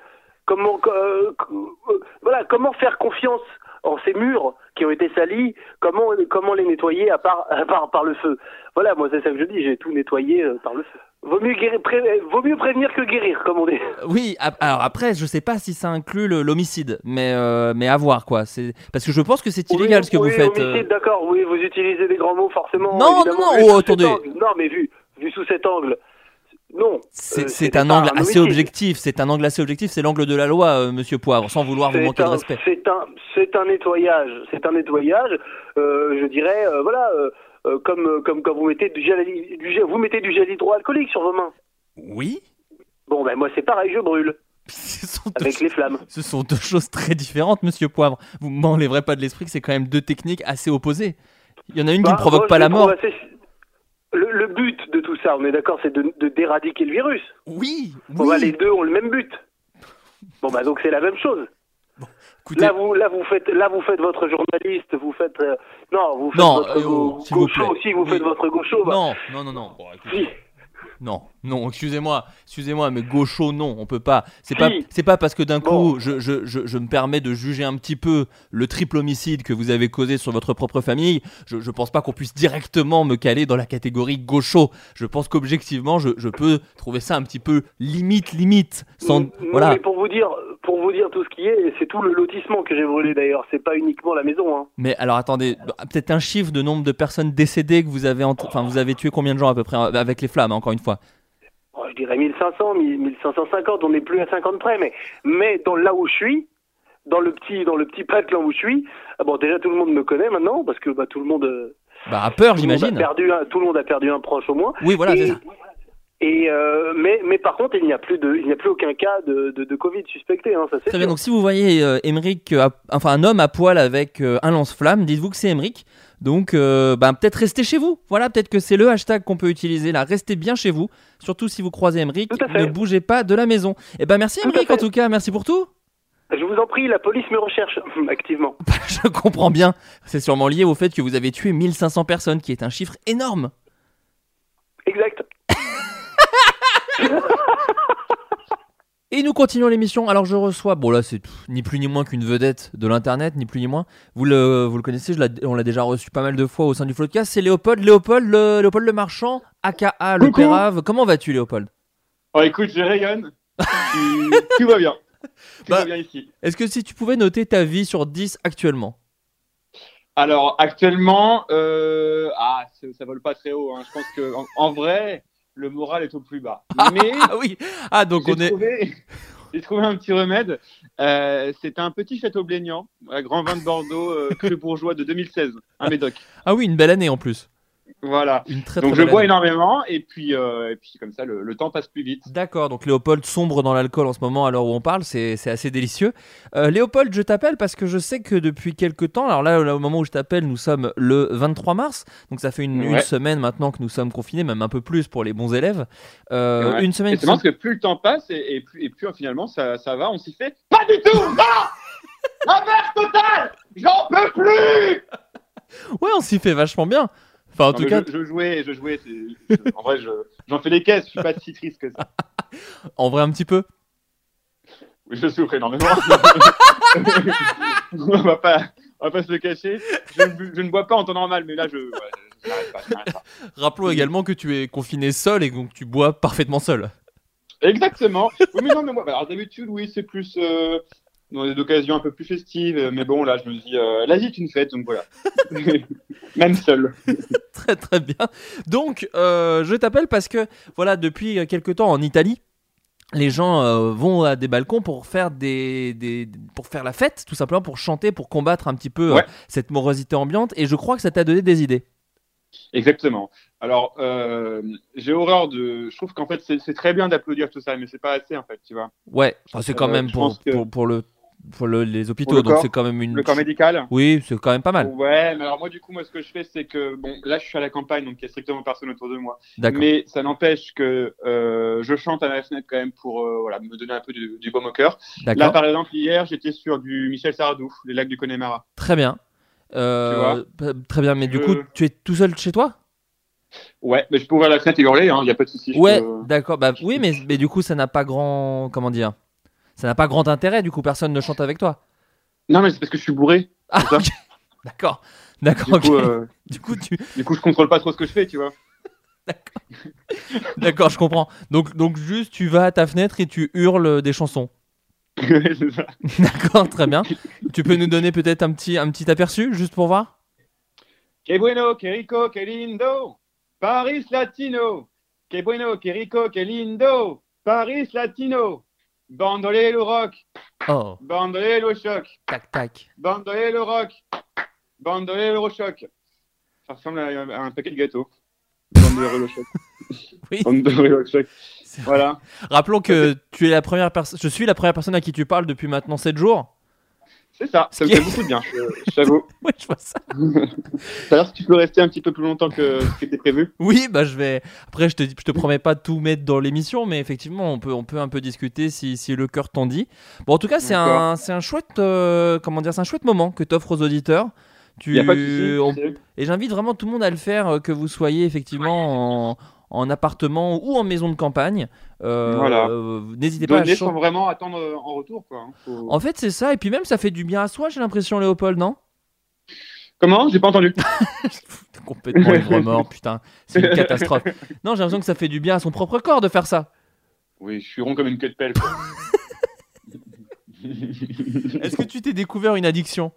comment, euh, euh, voilà, comment faire confiance en ces murs qui ont été salis? Comment, comment les nettoyer à part, à part par le feu? Voilà, moi c'est ça que je dis. J'ai tout nettoyé par le feu. Vaut mieux, guérir, pré- vaut mieux prévenir que guérir, comme on dit. Oui, ap- alors après, je sais pas si ça inclut l'homicide, mais, euh, mais à voir quoi. C'est Parce que je pense que c'est illégal Oui, ce que oui, vous faites. euh. homicide, d'accord. Oui, vous utilisez des grands mots forcément. Non, non, non, oh, attendez. Non, mais vu, vu sous cet angle, non. C'est Euh, c'est c'était un angle un assez objectif. C'est un angle assez objectif. C'est l'angle de la loi, euh, Monsieur Poivre, sans vouloir vous manquer de respect. C'est un, c'est un nettoyage. C'est un nettoyage. euh, je dirais, euh, voilà, euh, euh, comme, comme quand vous mettez du gel, du gel- vous mettez du gel hydroalcoolique sur vos mains. Oui. Bon, ben moi c'est pareil, je brûle Ce sont, deux, avec les flammes. ce sont deux choses très différentes, Monsieur Poivre. Vous m'enlèverez pas de l'esprit que c'est quand même deux techniques assez opposées. Il y en a une qui Bah, ne provoque moi, pas la mort. assez- Le, le but de tout ça, on est d'accord, c'est de, d'éradiquer le virus. Oui. Bon, bah, les deux ont le même but. Bon, bah donc c'est la même chose. Écoutez, Là vous, là vous faites, là vous faites votre journaliste, vous faites, euh, non, vous faites Non, votre euh, go- s'il vous gaucho aussi, vous Oui. faites votre gaucho. bah. non, non, non, non. Bon, écoutez. Si. Non, non, excusez-moi, excusez-moi, mais gaucho, non, on peut pas. C'est Si. pas, c'est pas parce que d'un Bon. coup, je, je, je, je me permets de juger un petit peu le triple homicide que vous avez causé sur votre propre famille. Je, je pense pas qu'on puisse directement me caler dans la catégorie gaucho. Je pense qu'objectivement, je, je peux trouver ça un petit peu limite, limite. Sans, Non, voilà. mais pour vous dire, pour vous dire tout ce qui est, c'est tout le lotissement que j'ai brûlé d'ailleurs. C'est pas uniquement la maison. Hein. Mais alors attendez, peut-être un chiffre de nombre de personnes décédées que vous avez, enfin, vous avez tué combien de gens à peu près avec les flammes, encore une fois? Oh, je dirais 1500, 1550. On n'est plus à 50 près, mais mais dans là où je suis, dans le petit dans le petit patelin où je suis, ah bon déjà tout le monde me connaît maintenant parce que bah tout le monde. euh, Bah, à peur, a j'imagine. tout le monde a perdu un proche au moins. Oui, voilà, c'est ça. Et, euh, mais, mais par contre, il n'y a plus de, il n'y a plus aucun cas de, de, de Covid suspecté, hein, ça c'est Très bien, donc si vous voyez euh, euh, enfin un homme à poil avec euh, un lance-flamme, dites-vous que c'est Emmerich. Donc euh, bah, peut-être restez chez vous. Voilà, peut-être que c'est le hashtag qu'on peut utiliser là. Restez bien chez vous. Surtout si vous croisez Emmerich, Tout à fait. ne bougez pas de la maison. Et ben merci Tout fait. en tout cas, merci pour tout. Je vous en prie, la police me recherche activement. Je comprends bien. C'est sûrement lié au fait que vous avez tué 1500 personnes, qui est un chiffre énorme. Exact. Et nous continuons l'émission. Alors je reçois, bon là c'est ni plus ni moins qu'une vedette de l'internet, ni plus ni moins. Vous le, vous le connaissez, je on l'a déjà reçu pas mal de fois au sein du Floodcast. C'est Léopold, Léopold, le, Léopold le marchand, aka le Coucou. Pérave. Comment vas-tu Léopold? Oh, écoute, je rayonne. tout, tout va bien. Tout Bah. va bien ici. Est-ce que si tu pouvais noter ta vie sur 10 actuellement? Alors, actuellement, euh... ah, ça, ça vole pas très haut. hein. Je pense que en, en vrai, le moral est au plus bas. Mais Ah oui Ah donc on est. trouvé, j'ai trouvé un petit remède. Euh, c'est un petit château un grand vin de Bordeaux, euh, cru bourgeois de 2016, un médoc. Ah oui, une belle année en plus. Voilà. Une très Donc très je bois année. énormément et puis, euh, et puis comme ça, le, le temps passe plus vite. D'accord, donc Léopold sombre dans l'alcool en ce moment à l'heure où on parle, c'est assez délicieux. Euh, Léopold, je t'appelle parce que je sais que depuis quelques temps, alors là, là, au moment où je t'appelle, nous sommes le 23 mars, donc ça fait une, semaine maintenant que nous sommes confinés, même un peu plus pour les bons élèves. Euh, Ouais. Une semaine marrant parce que plus le temps passe et, et plus, et plus finalement ça, ça va, on s'y fait pas du tout. Non L'inverse total J'en peux plus Ouais, on s'y fait vachement bien. Enfin, en Non, tout cas, je, je jouais, je jouais. en vrai, je- j'en fais des caisses. Je suis pas si triste que ça. en vrai, un petit peu? Oui, Je souffre énormément. on va pas, on va pas se le cacher. Je, ne bu- je ne bois pas en temps normal, mais là, je, ouais, pas. Rappelons également que tu es confiné seul et donc tu bois parfaitement seul. Exactement. Oui, mais non, mais moi, bah, alors d'habitude, oui, c'est plus euh, dans des occasions un peu plus festives. Mais bon, là, je me dis, euh, la vie est une fête, donc voilà. Même seul. très très bien. Donc, euh, je t'appelle parce que, voilà, depuis quelques temps en Italie, les gens euh, vont à des balcons pour faire des, des- pour faire la fête, tout simplement pour chanter, pour combattre un petit peu euh, Ouais. cette morosité ambiante. Et je crois que ça t'a donné des idées. Exactement. Alors, euh, j'ai horreur de. Je trouve qu'en fait, c'est très bien d'applaudir tout ça, mais c'est pas assez, en fait, tu vois. Ouais, enfin, c'est quand Euh, même que- pour, pour le pour le- les hôpitaux, le donc c'est quand même une. Le corps médical. Oui, c'est quand même pas mal. Ouais, mais alors moi, du coup, moi, ce que je fais, c'est que, bon, là, je suis à la campagne, donc il y a strictement personne autour de moi. D'accord. Mais ça n'empêche que euh, je chante à la fenêtre quand même pour euh, voilà, me donner un peu du, du baume au cœur. Là, par exemple, hier, j'étais sur du Michel Sardou, les lacs du Connemara. Très bien. Euh, très bien, mais du coup, tu es tout seul chez toi? Ouais, mais je peux ouvrir la fenêtre et hurler, il n'y a pas de souci. Ouais, peux- d'accord. Bah oui, mais, mais du coup, ça n'a pas grand. Comment dire Ça n'a pas grand intérêt, du coup, personne ne chante avec toi. Non, mais c'est parce que je suis bourré. Ah. D'accord. D'accord, Du ok. coup, euh, Du coup, tu. du coup, je contrôle pas trop ce que je fais, tu vois. D'accord, je comprends. Donc, donc, juste, tu vas à ta fenêtre et tu hurles des chansons. D'accord, très bien. Tu peux nous donner peut-être un petit, un petit aperçu, juste pour voir? Que bueno, que rico, que lindo, Paris Latino. Que bueno, que rico, que lindo, Paris Latino. Bandolero rock, Oh, bandolero choc, tac, tac. bandolero rock, bandolero choc. Ça ressemble à, à un paquet de gâteaux. Choc. Oui. Bandolero choc. C'est- Voilà. Rappelons que tu es la première personne. Je suis la première personne à qui tu parles depuis maintenant 7 jours. C'est ça, ça me fait beaucoup de bien, je- j'avoue. Oui, je vois ça. D'ailleurs, si tu peux rester un petit peu plus longtemps que ce qui était prévu. Oui, bah je vais. Après, je te, je te promets pas de tout mettre dans l'émission, mais effectivement, on peut, on peut un peu discuter si, si le cœur t'en dit. Bon, en tout cas, c'est un, c'est un chouette, euh, comment dire, c'est un chouette moment que t'offres aux auditeurs. Tu, Il n'y a pas de on- Et j'invite vraiment tout le monde à le faire, euh, que vous soyez effectivement en, en appartement ou en maison de campagne. Euh, Voilà. euh, N'hésitez pas à Donner chan- sans vraiment attendre euh, en retour, quoi. hein. Faut- En fait, c'est ça. Et puis même, ça fait du bien à soi, j'ai l'impression, Léopold, non? Comment? J'ai pas entendu. Complètement ivre mort, putain. C'est une catastrophe. Non, j'ai l'impression que ça fait du bien à son propre corps de faire ça. Oui, je suis rond comme une queue de pelle. Est-ce que tu t'es découvert une addiction?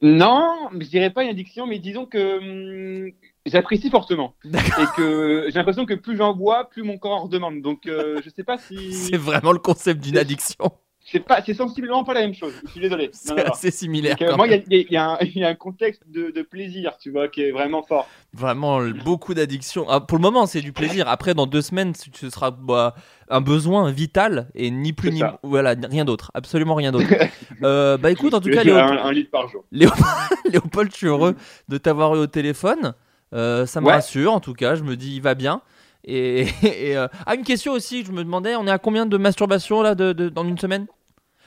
Non, je dirais pas une addiction, mais disons que hum, j'apprécie fortement. Et que j'ai l'impression que plus j'en bois, plus mon corps en redemande. Donc euh, je sais pas si. C'est vraiment le concept d'une addiction. C'est pas, c'est sensiblement pas la même chose. Je suis désolé. C'est assez similaire. Donc, euh, moi, il y, y y y a un contexte de, de plaisir, tu vois, qui est vraiment fort. Vraiment beaucoup d'addictions. Ah, pour le moment, c'est du plaisir. Après, dans deux semaines, ce sera bah, un besoin vital et ni plus ni ça. voilà rien d'autre. Absolument rien d'autre. Euh, bah écoute, en tout cas, Je- Léo- un, un litre par jour. Léo- Léopold, je suis heureux de t'avoir eu au téléphone. Euh, ça me Ouais. rassure, en tout cas. Je me dis, il va bien. Et, et, euh, ah, une question aussi, je me demandais, on est à combien de masturbation là de, de- dans une semaine?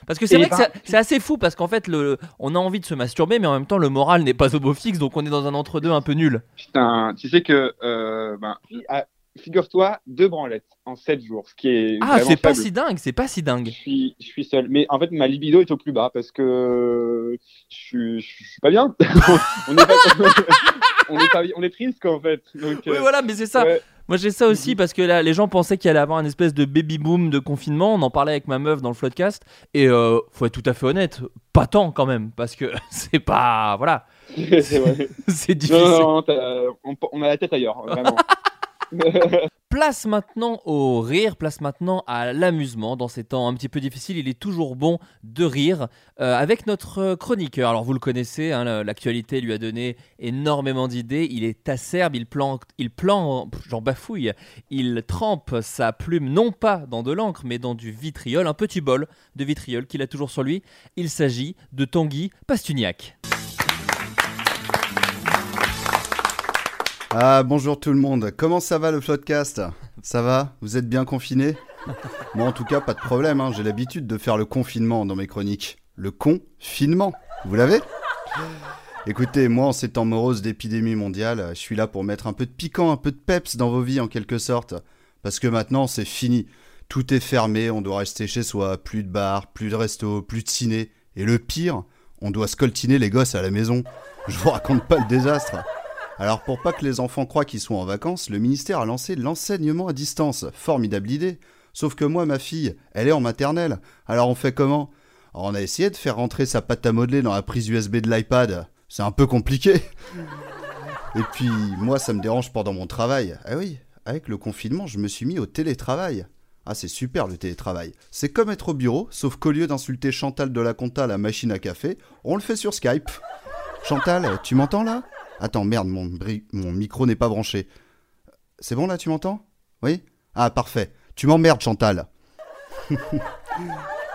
Parce que c'est vrai que ben, c'est- c'est assez fou parce qu'en fait, le, on a envie de se masturber, mais en même temps, le moral n'est pas au beau fixe, donc on est dans un entre-deux un peu nul. Putain, tu sais que euh, ben, à figure-toi, deux branlettes en 7 jours, ce qui est Ah, c'est pas si dingue, c'est pas si dingue. Je suis, je suis seul. Mais en fait, ma libido est au plus bas parce que je suis, je suis pas bien. on est pas, on est pas, on est triste en fait. Donc, Oui, euh, voilà, mais c'est ça. ouais. Moi j'ai ça aussi parce que là les gens pensaient qu'il allait avoir une espèce de baby boom de confinement. On en parlait avec ma meuf dans le floodcast et euh, faut être tout à fait honnête, pas tant quand même parce que c'est pas voilà, c'est difficile. non, on, on a la tête ailleurs, vraiment. Place maintenant au rire, place maintenant à l'amusement. Dans ces temps un petit peu difficiles, il est toujours bon de rire euh, avec notre chroniqueur. Alors vous le connaissez, hein, la- l'actualité lui a donné énormément d'idées. Il est acerbe, il plante, il plante, j'en bafouille. Il trempe sa plume non pas dans de l'encre, mais dans du vitriol, un petit bol de vitriol qu'il a toujours sur lui. Il s'agit de Tanguy Pastugnac. Ah bonjour tout le monde, comment ça va le Floodcast Ça va? Vous êtes bien confinés? Moi en tout cas pas de problème, hein. j'ai l'habitude de faire le confinement dans mes chroniques. Le confinement, vous l'avez? Écoutez, moi en ces temps moroses d'épidémie mondiale, je suis là pour mettre un peu de piquant, un peu de peps dans vos vies en quelque sorte. Parce que maintenant c'est fini, tout est fermé, on doit rester chez soi, plus de bar, plus de resto, plus de ciné. Et le pire, on doit scoltiner les gosses à la maison. Je vous raconte pas le désastre. Alors pour pas que les enfants croient qu'ils sont en vacances, le ministère a lancé l'enseignement à distance. Formidable idée. Sauf que moi, ma fille, elle est en maternelle. Alors on fait comment? On a essayé de faire rentrer sa pâte à modeler dans la prise USB de l'iPad. C'est un peu compliqué. Et puis moi, ça me dérange pendant mon travail. Ah oui, avec le confinement, je me suis mis au télétravail. Ah, c'est super le télétravail. C'est comme être au bureau, sauf qu'au lieu d'insulter Chantal de la compta à la machine à café, on le fait sur Skype. Chantal, tu m'entends là? Attends, merde, mon, mon micro n'est pas branché. C'est bon là, tu m'entends? Oui? Ah, parfait. Tu m'emmerdes, Chantal.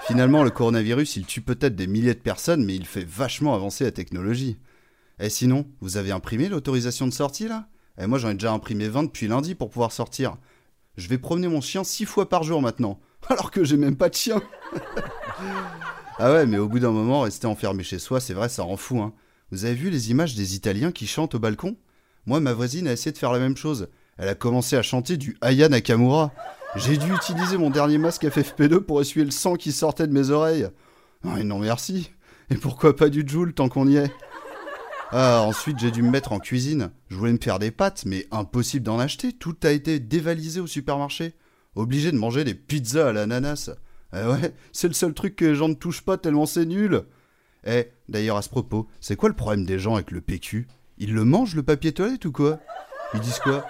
Finalement, le coronavirus, il tue peut-être des milliers de personnes, mais il fait vachement avancer la technologie. Et sinon, vous avez imprimé l'autorisation de sortie là? Et moi, j'en ai déjà imprimé 20 depuis lundi pour pouvoir sortir. Je vais promener mon chien 6 fois par jour maintenant, alors que j'ai même pas de chien. ah ouais, mais au bout d'un moment, rester enfermé chez soi, c'est vrai, ça rend fou, hein. Vous avez vu les images des Italiens qui chantent au balcon? Moi, ma voisine a essayé de faire la même chose. Elle a commencé à chanter du Aya Nakamura. J'ai dû utiliser mon dernier masque FFP2 pour essuyer le sang qui sortait de mes oreilles. Non, non merci. Et pourquoi pas du Joule tant qu'on y est? Ah, ensuite j'ai dû me mettre en cuisine. Je voulais me faire des pâtes, mais impossible d'en acheter. Tout a été dévalisé au supermarché. Obligé de manger des pizzas à l'ananas. Eh ouais, c'est le seul truc que les gens ne touchent pas tellement c'est nul. Eh, d'ailleurs à ce propos, c'est quoi le problème des gens avec le PQ Ils le mangent le papier toilette ou quoi? Ils disent quoi?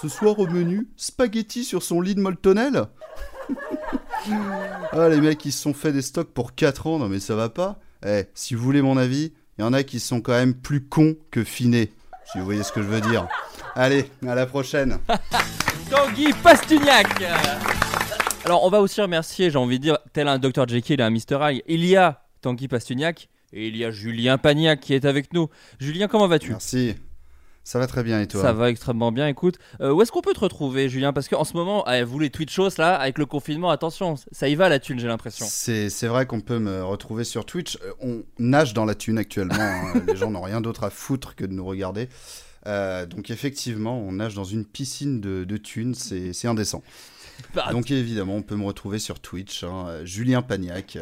Ce soir au menu, spaghetti sur son lit de moltonnel Ah les mecs ils se sont fait des stocks pour 4 ans, non mais ça va pas. Eh, si vous voulez mon avis, il y en a qui sont quand même plus cons que finés. Si vous voyez ce que je veux dire. Allez, à la prochaine. Tanguy Pastugnac. Alors on va aussi remercier, j'ai envie de dire, tel un Dr Jekyll et un Mr Hyde, il y a Tanguy Pastugnac et il y a Julien Pagnac qui est avec nous. Julien, comment vas-tu? Merci. Ça va très bien et toi? Ça va extrêmement bien. Écoute, euh, où est-ce qu'on peut te retrouver, Julien? Parce qu'en ce moment, eh, vous les Twitchos là, avec le confinement, attention, ça y va la thune, j'ai l'impression. C'est vrai qu'on peut me retrouver sur Twitch. Euh, On nage dans la thune actuellement. hein. Les gens n'ont rien d'autre à foutre que de nous regarder. Euh, donc effectivement, on nage dans une piscine de, de thunes. C'est indécent. Bah, Donc évidemment, on peut me retrouver sur Twitch. hein, Julien Pagnac.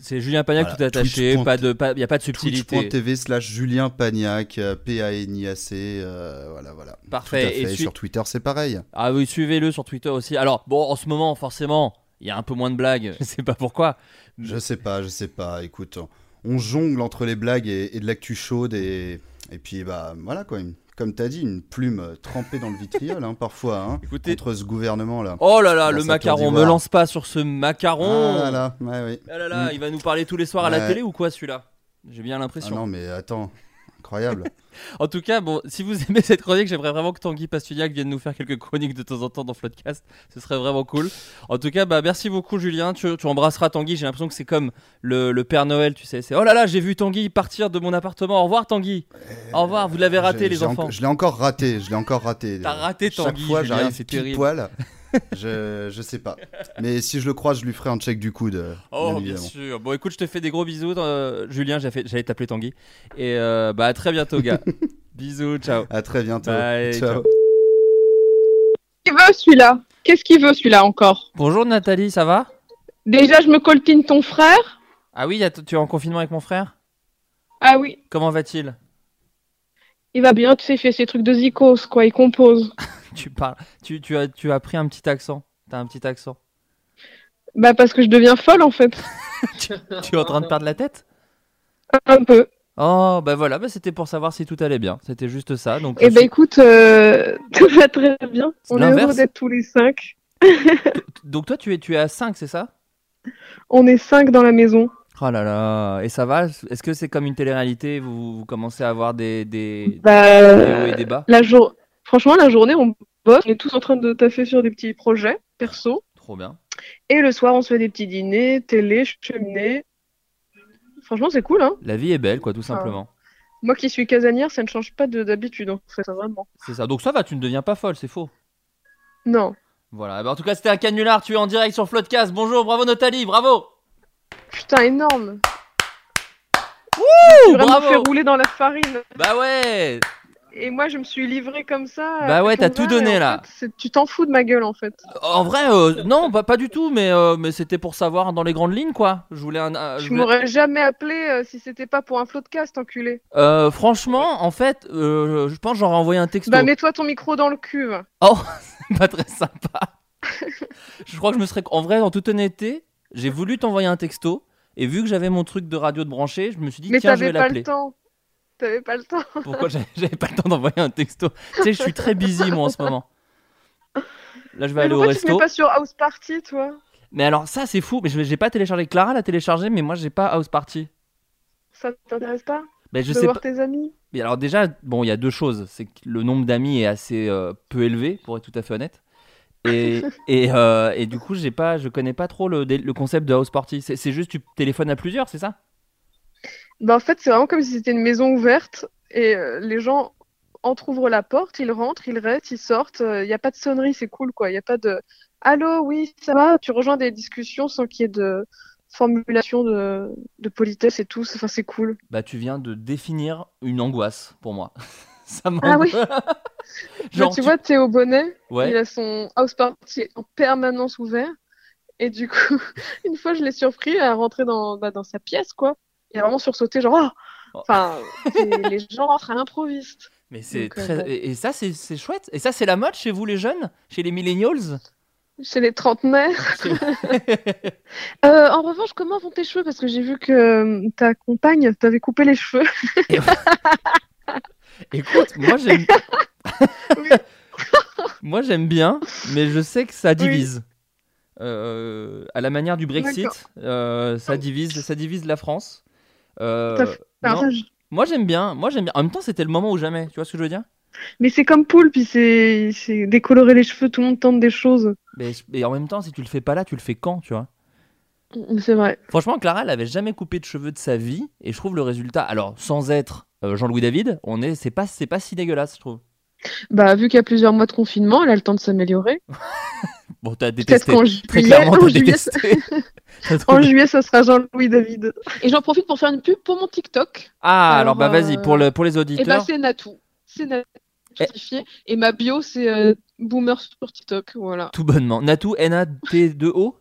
C'est Julien Pagnac Voilà, tout attaché, Twitch. pas de, pas, y a pas de subtilité. Twitch.tv slash Julien Pagnac, euh, P-A-N-I-A-C, euh, voilà, voilà. Parfait. Tout à fait. Et sur Twitter, c'est pareil. Ah oui, suivez-le sur Twitter aussi. Alors bon, en ce moment, forcément, il y a un peu moins de blagues. Je sais pas pourquoi. Je sais pas, je sais pas. Écoute, on jongle entre les blagues et, et de l'actu chaude et, et puis bah voilà quoi. une- comme t'as dit, une plume euh, trempée dans le vitriol hein, parfois. Hein, Écoutez- contre ce gouvernement là. Oh là là, le macaron, me lance pas sur ce macaron. Ah là là, ouais, oui. Ah là là, Mm. il va nous parler tous les soirs à la télé ou quoi celui-là? J'ai bien Ah l'impression. non mais attends, incroyable. En tout cas, bon, si vous aimez cette chronique, j'aimerais vraiment que Tanguy Pastugnac vienne nous faire quelques chroniques de temps en temps dans Floodcast. Ce serait vraiment cool. En tout cas, bah, merci beaucoup, Julien. Tu, tu embrasseras Tanguy. J'ai l'impression que c'est comme le, le Père Noël, tu sais. C'est oh là là, j'ai vu Tanguy partir de mon appartement. Au revoir, Tanguy. Au revoir. Vous l'avez raté, J'ai- les enfants. je l'ai encore raté, je l'ai encore raté. T'as raté Chaque Tanguy, fois, Julien, j'arrive c'est pile terrible. poil. je, je sais pas. Mais si je le croise, je lui ferai un check du coude. euh, Oh, bien, sûr. Bon, écoute, je te fais des gros bisous. euh, Julien, j'allais t'appeler Tanguy. Et euh, bah, à très bientôt, gars. bisous, ciao. À très bientôt. Bye, Ciao. ciao. qu'il veut celui-là? Qu'est-ce qu'il veut celui-là encore? Bonjour Nathalie, ça va? Déjà, je me coltine ton frère? Ah oui, tu es en confinement avec mon frère? Ah oui, Comment va-t-il? Il va bien, tu sais, il fait ses trucs de zikos, quoi, il compose. Tu parles. Tu, tu, as, tu as pris un petit accent. T'as un petit accent. Bah, parce que je deviens folle, en fait. tu es en train de perdre la tête? Un peu. Oh, bah voilà, bah c'était pour savoir si tout allait bien. C'était juste ça. Donc, Eh suis- écoute, euh, tout va très bien. On est heureux d'être tous les cinq. donc toi, tu es, tu es à 5, c'est ça? On est cinq dans la maison. Oh là là, et ça va? Est-ce que c'est comme une télé-réalité? Vous, vous commencez à avoir des, des, Bah, des hauts et des bas? la jour... Franchement, la journée, on bosse, on est tous en train de taffer sur des petits projets perso. Trop bien. Et le soir, on se fait des petits dîners, télé, cheminée. Franchement, c'est cool, hein. La vie est belle, quoi, tout simplement. Moi qui suis casanière, ça ne change pas de- d'habitude, en fait, vraiment. C'est ça. Donc ça va, tu ne deviens pas folle, c'est faux. Non. Voilà, Eh ben, en tout cas, c'était un canular. Tu es en direct sur Floodcast. Bonjour, bravo Nathalie, bravo Putain, énorme. Ouh, vraiment bravo fait rouler dans la farine. Bah ouais Et moi, je me suis livrée comme ça. Bah ouais, t'as tout donné, là. fait, tu t'en fous de ma gueule, en fait. En vrai, euh, non, pas, pas du tout, mais, euh, mais c'était pour savoir dans les grandes lignes, quoi. Je voulais un. un- je voulais- m'aurais jamais appelé euh, si c'était pas pour un flot de cast, enculé. Euh, franchement, en fait, euh, je pense que j'aurais envoyé un texto. Bah, mets-toi ton micro dans le cul. va. Oh, c'est pas très sympa. je crois que je me serais. En vrai, en toute honnêteté, j'ai voulu t'envoyer un texto. Et vu que j'avais mon truc de radio de branché, je me suis dit, Mais tiens, je vais t'avais pas l'appeler. le temps. T'avais pas le temps. Pourquoi j'avais pas le temps d'envoyer un texto? Tu sais, je suis très busy, moi, en ce moment. Là, je vais Mais aller au pourquoi tu mets resto. pas sur House Party, toi? Mais alors, ça, c'est fou. Mais je- j'ai pas téléchargé. Clara l'a téléchargé, mais moi, j'ai pas House Party. Ça t'intéresse pas? Mais je de sais voir pas. tes amis? Mais alors déjà, bon, il y a deux choses. C'est que le nombre d'amis est assez euh, peu élevé, pour être tout à fait honnête. Et, et, euh, et du coup, j'ai pas, je connais pas trop le, le concept de house party. C'est c'est juste tu téléphones à plusieurs, c'est ça? Bah, en fait, c'est vraiment comme si c'était une maison ouverte et euh, les gens entr'ouvrent la porte, ils rentrent, ils restent, ils sortent. Il n'y a pas de sonnerie, c'est cool, quoi. Il n'y a pas de Allô, oui, ça va? Tu rejoins des discussions sans qu'il y ait de formulation de, de politesse et tout. Enfin, c'est cool. Bah, tu viens de définir une angoisse pour moi. ça Ah m'angoisse. oui Genre, Bah, tu tu- vois, Théo Bonnet, Ouais. il a son house party en permanence ouvert. Et du coup, une fois, je l'ai surpris à rentrer dans, bah, dans sa pièce, quoi. A vraiment sursauté, genre, oh Enfin, c'est- les gens rentrent à l'improviste. Mais c'est euh. Et, et ça, c'est c'est chouette. Et ça, c'est la mode chez vous, les jeunes Chez les millennials? Chez les trentenaires. Euh, en revanche, comment vont tes cheveux? Parce que j'ai vu que euh, ta compagne t'avait coupé les cheveux. Écoute, moi, j'aime. moi, j'aime bien, mais je sais que ça divise. Euh, à la manière du Brexit, euh, ça divise, ça divise la France. Euh, non. Moi, j'aime bien. Moi, j'aime bien. En même temps, c'était le moment ou jamais. Tu vois ce que je veux dire? Mais c'est comme Poule, puis c'est décolorer les cheveux, tout le monde tente des choses. mais, mais en même temps, si tu le fais pas là, tu le fais quand, tu vois? C'est vrai. Franchement, Clara, elle avait jamais coupé de cheveux de sa vie, et je trouve le résultat. Alors, sans être euh, Jean-Louis David, on est, c'est pas, c'est pas si dégueulasse, je trouve. Bah, vu qu'il y a plusieurs mois de confinement, elle a le temps de s'améliorer. Bon, t'as Peut-être détesté. qu'en Très juillet, clairement, en t'as juillet, détesté. En juillet, ça sera Jean-Louis David. Et j'en profite pour faire une pub pour mon TikTok. Ah, alors, Alors, bah vas-y, euh, pour, le, pour les Et bah, auditeurs. c'est Natou. C'est Natou certifié. Et ma bio, c'est euh, Boomer sur TikTok. Voilà. Tout bonnement. Natou, N-A-T-2-O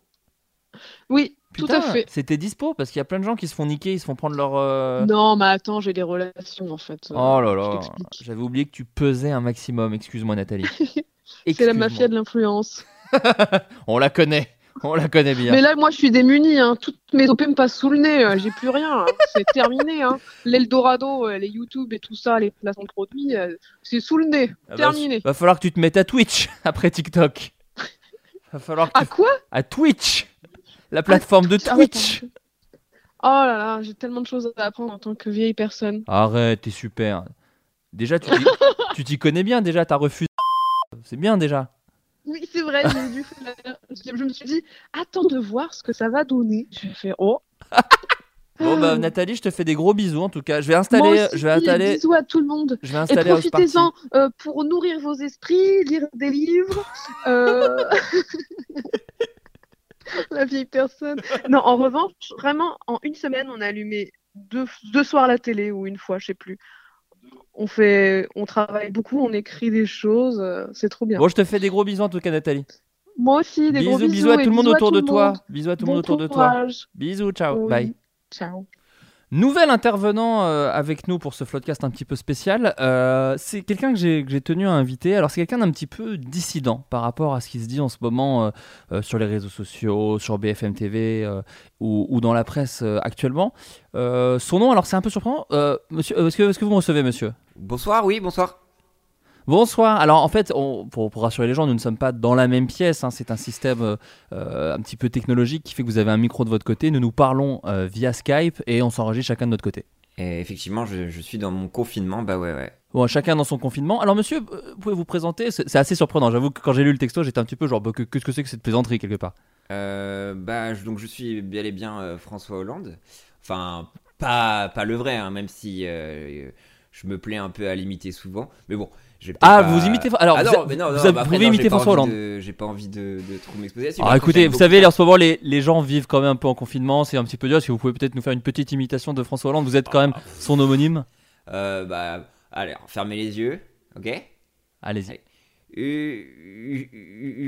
Oui, Putain, tout à fait. C'était dispo parce qu'il y a plein de gens qui se font niquer, ils se font prendre leur. euh, Non, mais attends, j'ai des relations en fait. Euh, Oh là là, j'avais oublié que tu pesais un maximum. Excuse-moi, Nathalie. C'est la mafia de l'influence. On la connaît, on la connaît bien. Mais là, moi, je suis démunie. Hein. Toutes mes OP me passent sous le nez. euh, J'ai plus rien. hein. C'est terminé. Hein. L'Eldorado, euh, les YouTube et tout ça, les placements de produits, euh, c'est sous le nez. Ah bah, terminé. Va falloir que tu te mettes à Twitch après TikTok. Va falloir que À quoi? À Twitch La plateforme de Ah Twitch Oh là là, j'ai tellement de choses à apprendre en tant que vieille personne. Arrête, t'es super. Déjà, tu t'y connais bien, déjà, t'as refusé. C'est bien déjà. Oui, c'est vrai, j'ai dû faire- je me suis dit, attends de voir ce que ça va donner. J'ai fait, oh. Bon bah Nathalie, je te fais des gros bisous en tout cas. Je vais installer, Moi aussi, je vais installer, Bisous à tout le monde. je vais Et installer Party. profitez-en euh, pour nourrir vos esprits, lire des livres. euh, La vieille personne. Non, en revanche, vraiment, en une semaine, on a allumé deux, deux soirs la télé ou une fois, je sais plus. On fait, on travaille beaucoup, on écrit des choses, euh, c'est trop bien. Bon, je te fais des gros bisous en tout cas, Nathalie. Moi aussi, des gros Bisous, bisous. à tout le monde autour de toi. Bisous à tout le monde autour de toi. Bisous, ciao, Oui. bye. Ciao. Nouvel intervenant euh, avec nous pour ce floodcast un petit peu spécial. Euh, c'est quelqu'un que j'ai tenu à inviter. Alors, c'est quelqu'un d'un petit peu dissident par rapport à ce qui se dit en ce moment euh, sur les réseaux sociaux, sur BFM TV ou, dans la presse actuellement. Son nom, alors c'est un peu surprenant. Monsieur, est-ce que, que vous me recevez, monsieur? Bonsoir, oui, bonsoir. Bonsoir. Alors en fait, on- pour, pour rassurer les gens, nous ne sommes pas dans la même pièce. hein. C'est un système euh, euh, un petit peu technologique qui fait que vous avez un micro de votre côté. Nous nous parlons euh, via Skype et on s'enregistre chacun de notre côté. Et effectivement, je, je suis dans mon confinement, bah ouais, ouais. Bon, chacun dans son confinement. Alors monsieur, vous pouvez vous présenter C'est assez surprenant. J'avoue que quand j'ai lu le texto, j'étais un petit peu genre, bah, que- qu'est-ce que c'est que cette plaisanterie quelque part? Euh, bah, donc je suis bel et bien François Hollande. Enfin, pas, pas le vrai, hein, même si je me plais un peu à l'imiter souvent. Mais bon, Ah, pas- vous imitez- alors, ah vous non, a- mais non, vous non, bah après, pouvez imiter François Hollande. de- J'ai pas envie de, de trop m'exposer là-dessus. Alors mais après, écoutez, vous savez, en ce moment, les, les gens vivent quand même un peu en confinement. C'est un petit peu dur. Est-ce que vous pouvez peut-être nous faire une petite imitation de François Hollande Vous êtes quand même son homonyme. Euh, bah, allez, fermez les yeux, ok? Allez-y. Euh,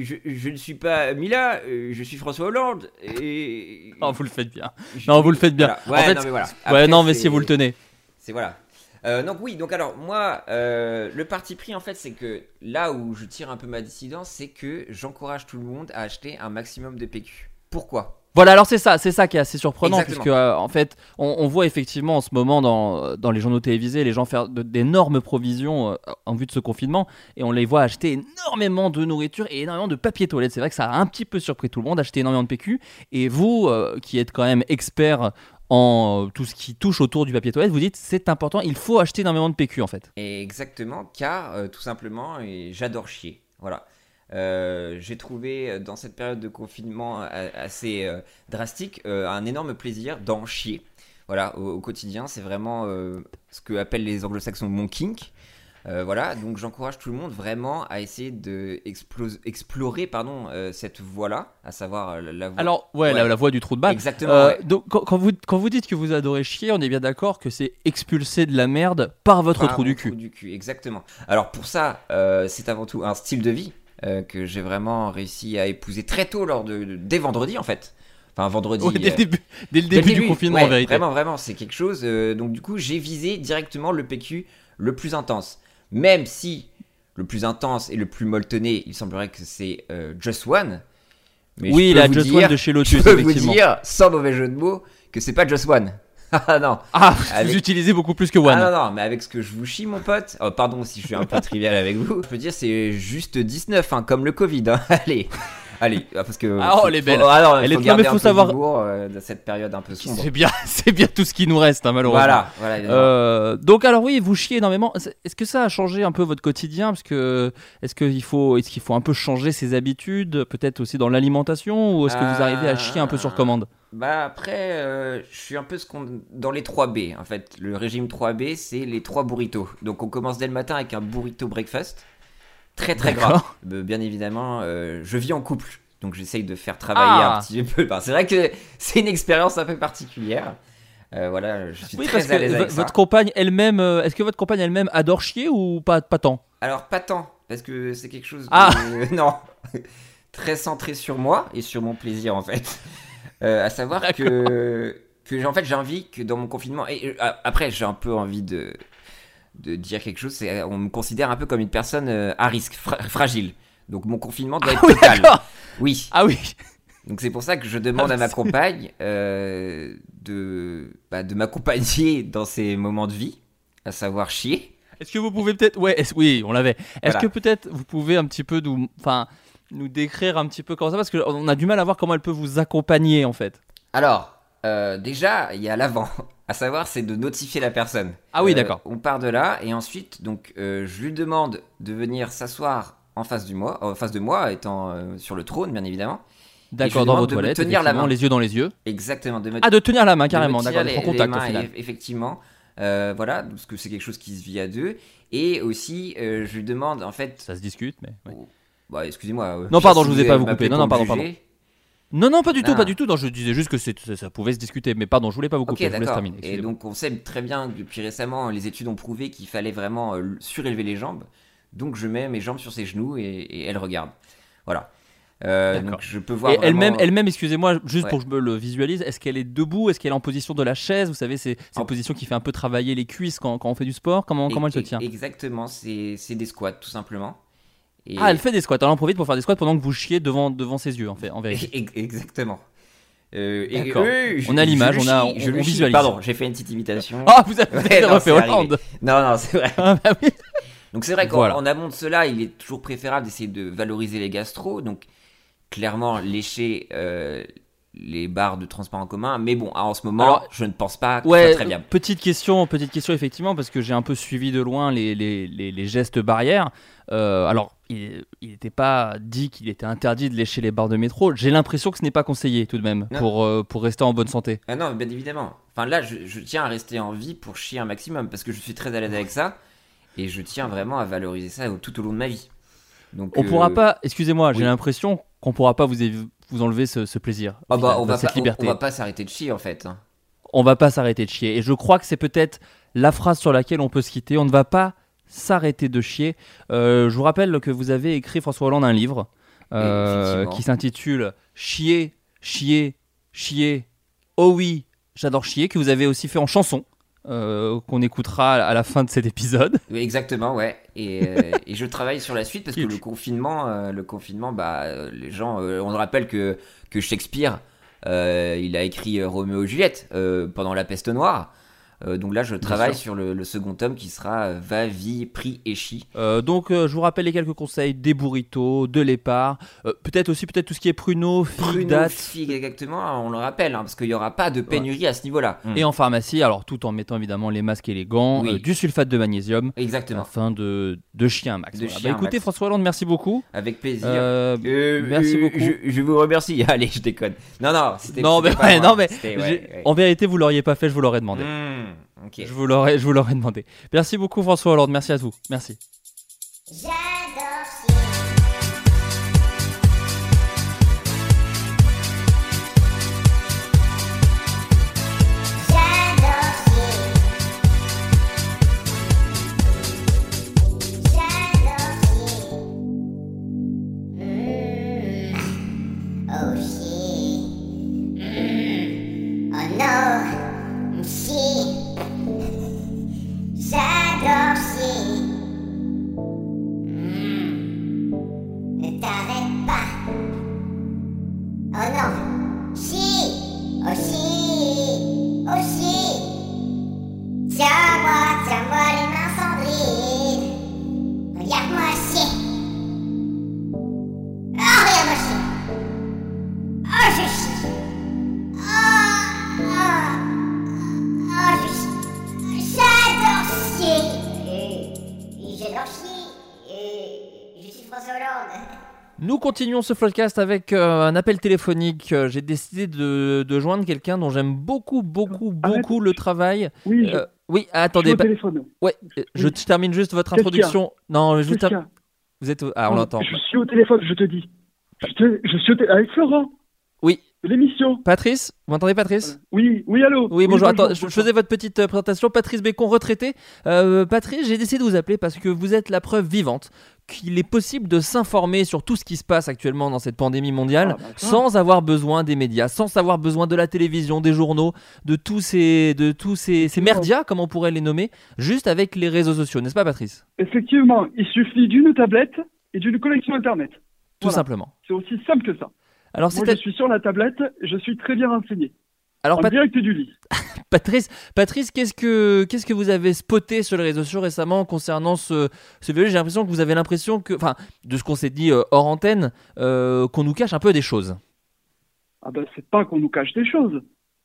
je, je- ne suis pas Mila, euh, je suis François Hollande. Et... Non, vous le faites bien. Je- Non, vous le faites bien. Voilà. En Ouais, fait, non, mais voilà. ouais, non, mais si vous le tenez. C'est voilà. Euh, donc oui, donc alors moi, euh, le parti pris en fait, c'est que là où je tire un peu ma dissidence, c'est que j'encourage tout le monde à acheter un maximum de PQ. Pourquoi? Voilà, alors c'est ça, c'est ça qui est assez surprenant, Exactement. puisque euh, en fait, on, on voit effectivement en ce moment dans, dans les journaux télévisés les gens faire d'énormes provisions euh, en vue de ce confinement, et on les voit acheter énormément de nourriture et énormément de papier toilette. C'est vrai que ça a un petit peu surpris tout le monde, acheter énormément de PQ. Et vous, euh, qui êtes quand même expert en euh, tout ce qui touche autour du papier toilette, vous dites c'est important, il faut acheter énormément de PQ en fait. Exactement, car euh, tout simplement, j'adore chier. Voilà. Euh, J'ai trouvé dans cette période de confinement assez drastique un énorme plaisir d'en chier. Voilà, au, au quotidien, c'est vraiment ce que appellent les anglo-saxons mon kink. Euh, voilà, donc j'encourage tout le monde vraiment à essayer de explorer pardon, euh, cette voie-là, à savoir euh, la, voie. Alors, ouais, La, la voie du trou de balle. Exactement. Euh, ouais. donc, quand, quand vous, quand vous dites que vous adorez chier, on est bien d'accord que c'est expulser de la merde par votre Par trou du cul. du cul, exactement. Alors pour ça, c'est avant tout un style de vie que j'ai vraiment réussi à épouser très tôt lors de, de- dès vendredi en fait. Enfin vendredi. Ouais, dès le début- dès le début du confinement, en vérité. Vraiment, vraiment, c'est quelque chose. euh, donc du coup, j'ai visé directement le PQ le plus intense. Même si le plus intense et le plus molletonné, il semblerait que c'est euh, Just One. Mais Oui, la Just dire- One de chez Lotus, Je peux vous dire, sans mauvais jeu de mots, que c'est pas Just One. Ah non. Ah, Avec- vous utilisez beaucoup plus que One. ah non, non, mais avec ce que je vous chie, mon pote. Oh, pardon si je suis un peu trivial avec vous. Je peux dire, c'est juste 19, hein, comme le Covid. hein. Allez, allez, ah, parce que. Ah, oh, faut- elle est belle. faut- ah non, Elle il est- faut non, mais faut savoir- euh, dans cette période un peu sombre. C'est bien, c'est bien tout ce qui nous reste, hein, malheureusement. Voilà. Euh, donc alors oui, vous chiez énormément. Est-ce que ça a changé un peu votre quotidien? Parce que est-ce qu'il faut, est-ce qu'il faut un peu changer ses habitudes, peut-être aussi dans l'alimentation, ou est-ce que vous arrivez à chier un peu sur commande? Bah après, euh, je suis un peu ce qu'on dans les 3B en fait. Le régime 3B, c'est les 3 burritos. Donc on commence dès le matin avec un burrito breakfast, très très. D'accord. Euh, bien évidemment, euh, je vis en couple, donc j'essaye de faire travailler Ah. un petit peu. Enfin, c'est vrai que c'est une expérience un peu particulière. Euh, voilà, je suis Oui, très à l'aise avec ça. votre compagne elle-même, est-ce que votre compagne elle-même adore chier ou pas, pas tant? Alors pas tant, parce que c'est quelque chose de... Ah. non, très centré sur moi et sur mon plaisir en fait. À savoir que, que en fait j'ai envie que dans mon confinement... Et après j'ai un peu envie de, de dire quelque chose, c'est on me considère un peu comme une personne euh, à risque, fra- fragile. Donc mon confinement doit être oui, total. Oui. Ah oui. Donc c'est pour ça que je demande Ah, à ma c'est- compagne euh, de, bah, de m'accompagner dans ces moments de vie, à savoir chier. Est-ce que vous pouvez peut-être, ouais, oui, on l'avait. Est-ce Voilà. que peut-être vous pouvez un petit peu nous, enfin, nous décrire un petit peu comment ça, parce qu'on a du mal à voir comment elle peut vous accompagner en fait. Alors, euh, déjà, il y a l'avant. À savoir, c'est de notifier la personne. Ah oui, Euh, d'accord. On part de là et ensuite, donc, euh, je lui demande de venir s'asseoir en face du moi, en face de moi, étant sur le trône, bien évidemment. D'accord, dans vos toilettes, tenir la main. les yeux dans les yeux. Exactement. De me- Ah, de tenir la main, carrément, d'accord, les- contact, au mains, final. eff- Effectivement. Euh, voilà, parce que c'est quelque chose qui se vit à deux. Et aussi, euh, je lui demande, en fait. Ça se discute, mais. Bah, excusez-moi. euh, Non, pardon, je vous ai pas vous couper. Non, non, pardon, pardon. Non, non, pas du tout, Ah. pas du tout. Non, je disais juste que c'est- ça, ça pouvait se discuter. Mais pardon, je voulais pas vous couper. Ok, je vous laisse d'accord. terminer. Et donc, on sait très bien que depuis récemment, les études ont prouvé qu'il fallait vraiment euh, surélever les jambes. Donc, je mets mes jambes sur ses genoux et, et elle regarde. Voilà. Euh, donc, je peux voir. Et vraiment- elle-même, elle-même, excusez-moi, juste Ouais. pour que je me le visualise, est-ce qu'elle est debout? Est-ce qu'elle est en position de la chaise? Vous savez, c'est c'est En- une position qui fait un peu travailler les cuisses quand, quand on fait du sport. Comment, comment elle se tient? Exactement, c'est c'est des squats, tout simplement. Et- Ah, elle fait des squats. Elle en profite pour faire des squats pendant que vous chiez devant, devant ses yeux, en fait, en vérité. Ex- Exactement. Euh, et- D'accord. je- On a l'image, on a- on- je on visualise. Pardon, j'ai fait une petite imitation. Ah, vous avez- avez non, refait. Hollande. Non, non, c'est vrai. Ah, bah oui. Donc c'est vrai qu'en Voilà. amont de cela, il est toujours préférable d'essayer de valoriser les gastro. Donc clairement, lécher euh, les barres de transport en commun. Mais bon, en ce moment, Alors, je ne pense pas que Ouais, soit très bien. petite question, petite question effectivement, parce que j'ai un peu suivi de loin les, les, les- les gestes barrières. Euh, alors, il n'était pas dit qu'il était interdit de lécher les barres de métro. J'ai l'impression que ce n'est pas conseillé tout de même Non. pour, euh, pour rester en bonne santé. Ah non, bien évidemment. Enfin là, je, je tiens à rester en vie pour chier un maximum parce que je suis très à l'aise avec ça et je tiens vraiment à valoriser ça tout au long de ma vie. Donc On euh, pourra pas, excusez-moi, j'ai l'impression qu'on pourra pas vous, enlever ce, ce plaisir. Ah bah, final, on va cette pas, on- liberté. on va pas s'arrêter de chier en fait. hein. on va pas s'arrêter de chier. Et je crois que c'est peut-être la phrase sur laquelle on peut se quitter. On ne va pas s'arrêter de chier. Euh, je vous rappelle que vous avez écrit François Hollande un livre euh, qui s'intitule Chier, chier, chier. Oh oui, j'adore chier, que vous avez aussi fait en chanson. euh, qu'on écoutera à la fin de cet épisode. Oui, exactement, ouais. Et, euh, et je travaille sur la suite parce que le confinement, euh, le confinement, bah, les gens, on rappelle que, que Shakespeare, il a écrit Roméo et Juliette pendant la peste noire. Euh, donc là, je travaille sur le, le second tome qui sera euh, Va, vie, prix et chi. Euh, donc, euh, je vous rappelle les quelques conseils des burritos, de l'épar, euh, peut-être aussi peut-être tout ce qui est pruneau, figue, Pruneau, date. figue, exactement, on le rappelle, hein, parce qu'il n'y aura pas de pénurie à ce niveau-là. Et en pharmacie, alors tout en mettant évidemment les masques et les gants, Oui. du sulfate de magnésium, Exactement. afin de, de chier un max. De Voilà. chier Bah, écoutez max. François Hollande, merci beaucoup. Avec plaisir. Merci beaucoup. Je, je vous remercie. Allez, je déconne. Non, non, c'était Non mais, ouais, non, mais ouais, en vérité vous l'auriez pas fait, je vous l'aurais demandé. Hmm, ok. Je vous l'aurais, je vous l'aurais demandé. Merci beaucoup François Hollande, merci à vous, merci. Nous continuons ce podcast avec euh, un appel téléphonique. Euh, J'ai décidé de, de joindre quelqu'un dont j'aime beaucoup, beaucoup, beaucoup le travail. Oui, je- Euh, oui, attendez. je. Ouais, euh, je, je termine juste votre introduction. Non, y a Vous êtes. Ah, on l'entend. Je suis au téléphone, je te dis. Je, te- je suis au téléphone avec Florent. Oui. L'émission. Patrice, vous m'entendez Patrice? Oui, oui, allô? Oui, bonjour. bonjour, Attends, je, je faisais votre petite présentation. Patrice Bécon, retraité. Euh, Patrice, j'ai décidé de vous appeler parce que vous êtes la preuve vivante qu'il est possible de s'informer sur tout ce qui se passe actuellement dans cette pandémie mondiale Ah, sans avoir besoin des médias, sans avoir besoin de la télévision, des journaux, de tous ces, de tous ces, ces merdias, comme on pourrait les nommer, juste avec les réseaux sociaux, n'est-ce pas, Patrice? Effectivement, il suffit d'une tablette et d'une connexion Internet. Tout Voilà. simplement. C'est aussi simple que ça. Alors, Moi, je suis sur la tablette, je suis très bien renseigné. Alors, en Pat- direct du lit. Patrice, Patrice qu'est-ce que qu'est-ce que vous avez spoté sur les réseaux sociaux récemment concernant ce, ce J'ai l'impression que vous avez l'impression que, enfin, de ce qu'on s'est dit euh, hors antenne, euh, qu'on nous cache un peu des choses. Ah ben, c'est pas qu'on nous cache des choses.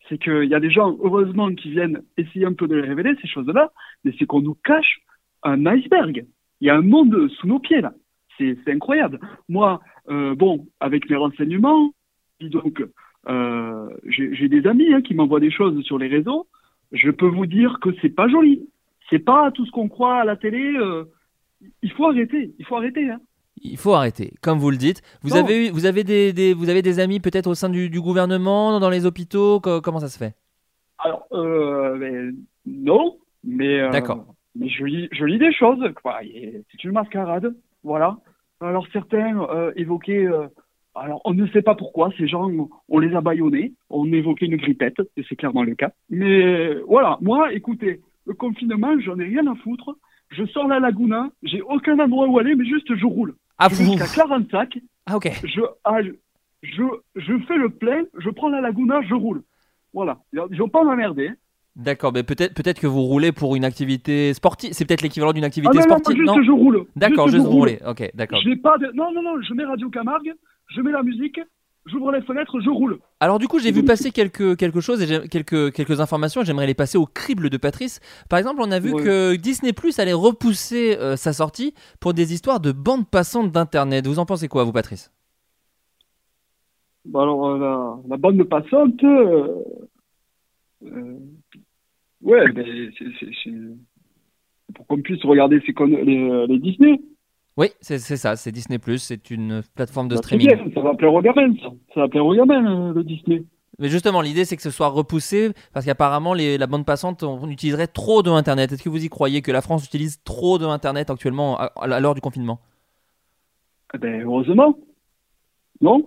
C'est qu'il y a des gens, heureusement, qui viennent essayer un peu de les révéler, ces choses-là, mais c'est qu'on nous cache un iceberg. Il y a un monde sous nos pieds, là. C'est incroyable. Moi, euh, bon, avec mes renseignements, donc, euh, j'ai des amis hein, qui m'envoient des choses sur les réseaux. Je peux vous dire que c'est pas joli. C'est pas tout ce qu'on croit à la télé. euh, il faut arrêter. Il faut arrêter. Hein. Il faut arrêter, comme vous le dites. Vous Non. avez eu, vous avez des, des- vous avez des amis peut-être au sein du, du gouvernement, dans les hôpitaux. co- comment ça se fait? Alors, euh, non, mais, D'accord. mais je lis, je lis des choses. C'est une mascarade, voilà. Alors certains évoquaient, alors on ne sait pas pourquoi, ces gens, on les a bâillonnés, on évoquait une grippette, et c'est clairement le cas. Mais voilà, moi, écoutez, le confinement, j'en ai rien à foutre. Je sors la Laguna, j'ai aucun endroit où aller, mais juste je roule. Ah, jusqu'à Clarensac. Ah, ok. Je, ah, je, je, je fais le plein, je prends la Laguna, je roule. Voilà. Ils vont pas m'emmerder. D'accord, mais peut-être peut-être que vous roulez pour une activité sportive. C'est peut-être l'équivalent d'une activité Ah non, non, sportive, juste non je roule. D'accord, Juste juste je vous roule. roulez. Ok, d'accord. Pas de... Non, non, non, je mets Radio Camargue, je mets la musique, j'ouvre les fenêtres, je roule. Alors du coup, j'ai vu passer quelques, quelque chose et quelques, quelques informations. et J'aimerais les passer au crible de Patrice. Par exemple, on a vu Ouais. que Disney Plus allait repousser euh, sa sortie pour des histoires de bande passante d'internet. Vous en pensez quoi, vous, Patrice? Bon, alors, euh, la, la bande passante... euh, ouais, ben, c'est-. Pour qu'on puisse regarder ces con... les, les Disney. Oui, c'est ça. C'est Disney Plus. C'est une plateforme de Bah, streaming. bien, ça va plaire aux gamins, ça. Ça va plaire aux gamins, euh, le Disney. Mais justement, l'idée c'est que ce soit repoussé parce qu'apparemment la bande passante on, utiliserait trop de Internet. Est-ce que vous y croyez que la France utilise trop de Internet actuellement à, à l'heure du confinement? Eh ben, heureusement. Non?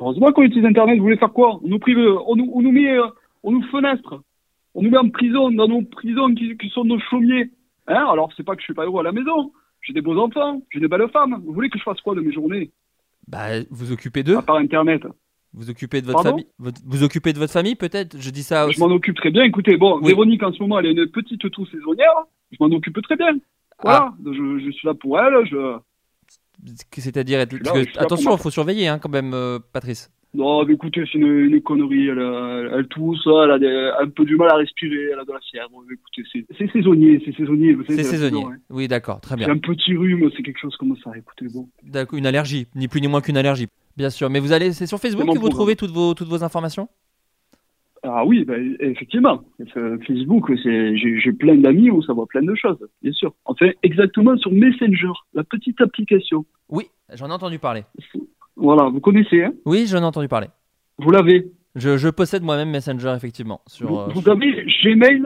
Heureusement qu'on utilise Internet. Vous voulez faire quoi? On nous, prive, on, nous, on nous met, euh, on nous fenestre. On nous met en prison, dans nos prisons qui, qui sont nos chaumiers. Hein? Alors, c'est pas que je suis pas heureux à la maison. J'ai des beaux enfants, j'ai des belles femmes. Vous voulez que je fasse quoi de mes journées? Bah, vous occupez d'eux À part Internet. Vous occupez de votre Pardon? famille votre- Vous occupez de votre famille peut-être? Je dis ça. Je m'en occupe très bien. Écoutez, bon, Oui. Véronique, en ce moment, elle a une petite toux saisonnière. Je m'en occupe très bien. Voilà. Je, je suis là pour elle. Je... C'est-à-dire attention, il faut surveiller hein, quand même, euh, Patrice. Non, mais écoutez, c'est une, une connerie. Elle, elle tousse, elle a des- un peu du mal à respirer, elle a de la fièvre. Écoutez, c'est saisonnier, c'est saisonnier. C'est saisonnier. saison, hein. Oui, d'accord, très C'est bien. un petit rhume, c'est quelque chose comme ça. Écoutez, bon. D'accord, une allergie, ni plus ni moins qu'une allergie. Bien sûr, mais vous allez, c'est sur Facebook que vous trouvez toutes vos toutes vos informations? Ah oui, ben, effectivement. Facebook, j'ai plein d'amis où ça voit plein de choses, bien sûr. Enfin, exactement sur Messenger, la petite application. Oui, j'en ai entendu parler. Voilà, vous connaissez, hein? Oui, j'en ai entendu parler. Vous l'avez? Je, je possède moi-même Messenger effectivement. Sur, Vous, euh, vous avez Gmail?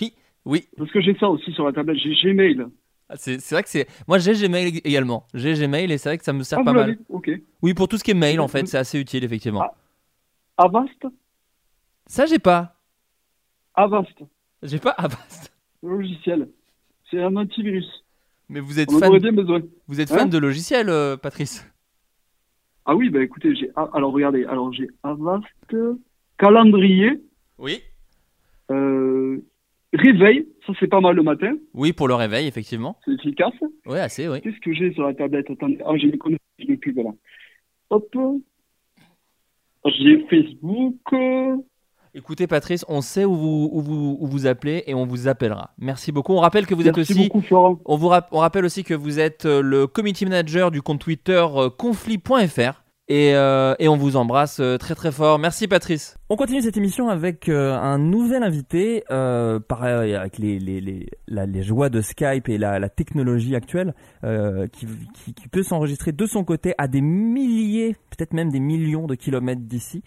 Oui, oui. Parce que j'ai ça aussi sur la tablette, j'ai Gmail. Ah, C'est c'est vrai que c'est. Moi j'ai Gmail également. J'ai Gmail et c'est vrai que ça me sert Ah, pas vous mal. Ok. Oui, pour tout ce qui est mail en fait, Vous- c'est assez utile effectivement. Avast? Ça j'ai pas. Avast, J'ai pas Avast. le logiciel. C'est un antivirus. Mais vous êtes On fan. Vous êtes Hein fan de logiciels, euh, Patrice? Ah oui, bah écoutez, j'ai. alors regardez, alors j'ai Avast, calendrier, Oui. euh, réveil, ça c'est pas mal le matin, Oui, pour le réveil effectivement. c'est efficace. Oui, assez, oui. Qu'est-ce que j'ai sur la tablette? Attendez, ah j'ai les connexions de pub là. Hop. J'ai Facebook. Écoutez, Patrice, on sait où vous, où vous, où vous appelez et on vous appellera. Merci beaucoup. On rappelle que vous êtes Merci aussi. beaucoup, Florent. On, vous rap- on rappelle aussi que vous êtes euh, le community manager du compte Twitter euh, conflit.fr. Et, euh, et on vous embrasse très très fort. Merci Patrice. On continue cette émission avec euh, un nouvel invité, euh, pareil avec les, les, les, la- les joies de Skype et la, la technologie actuelle, euh, qui, qui, qui peut s'enregistrer de son côté à des milliers, peut-être même des millions de kilomètres d'ici.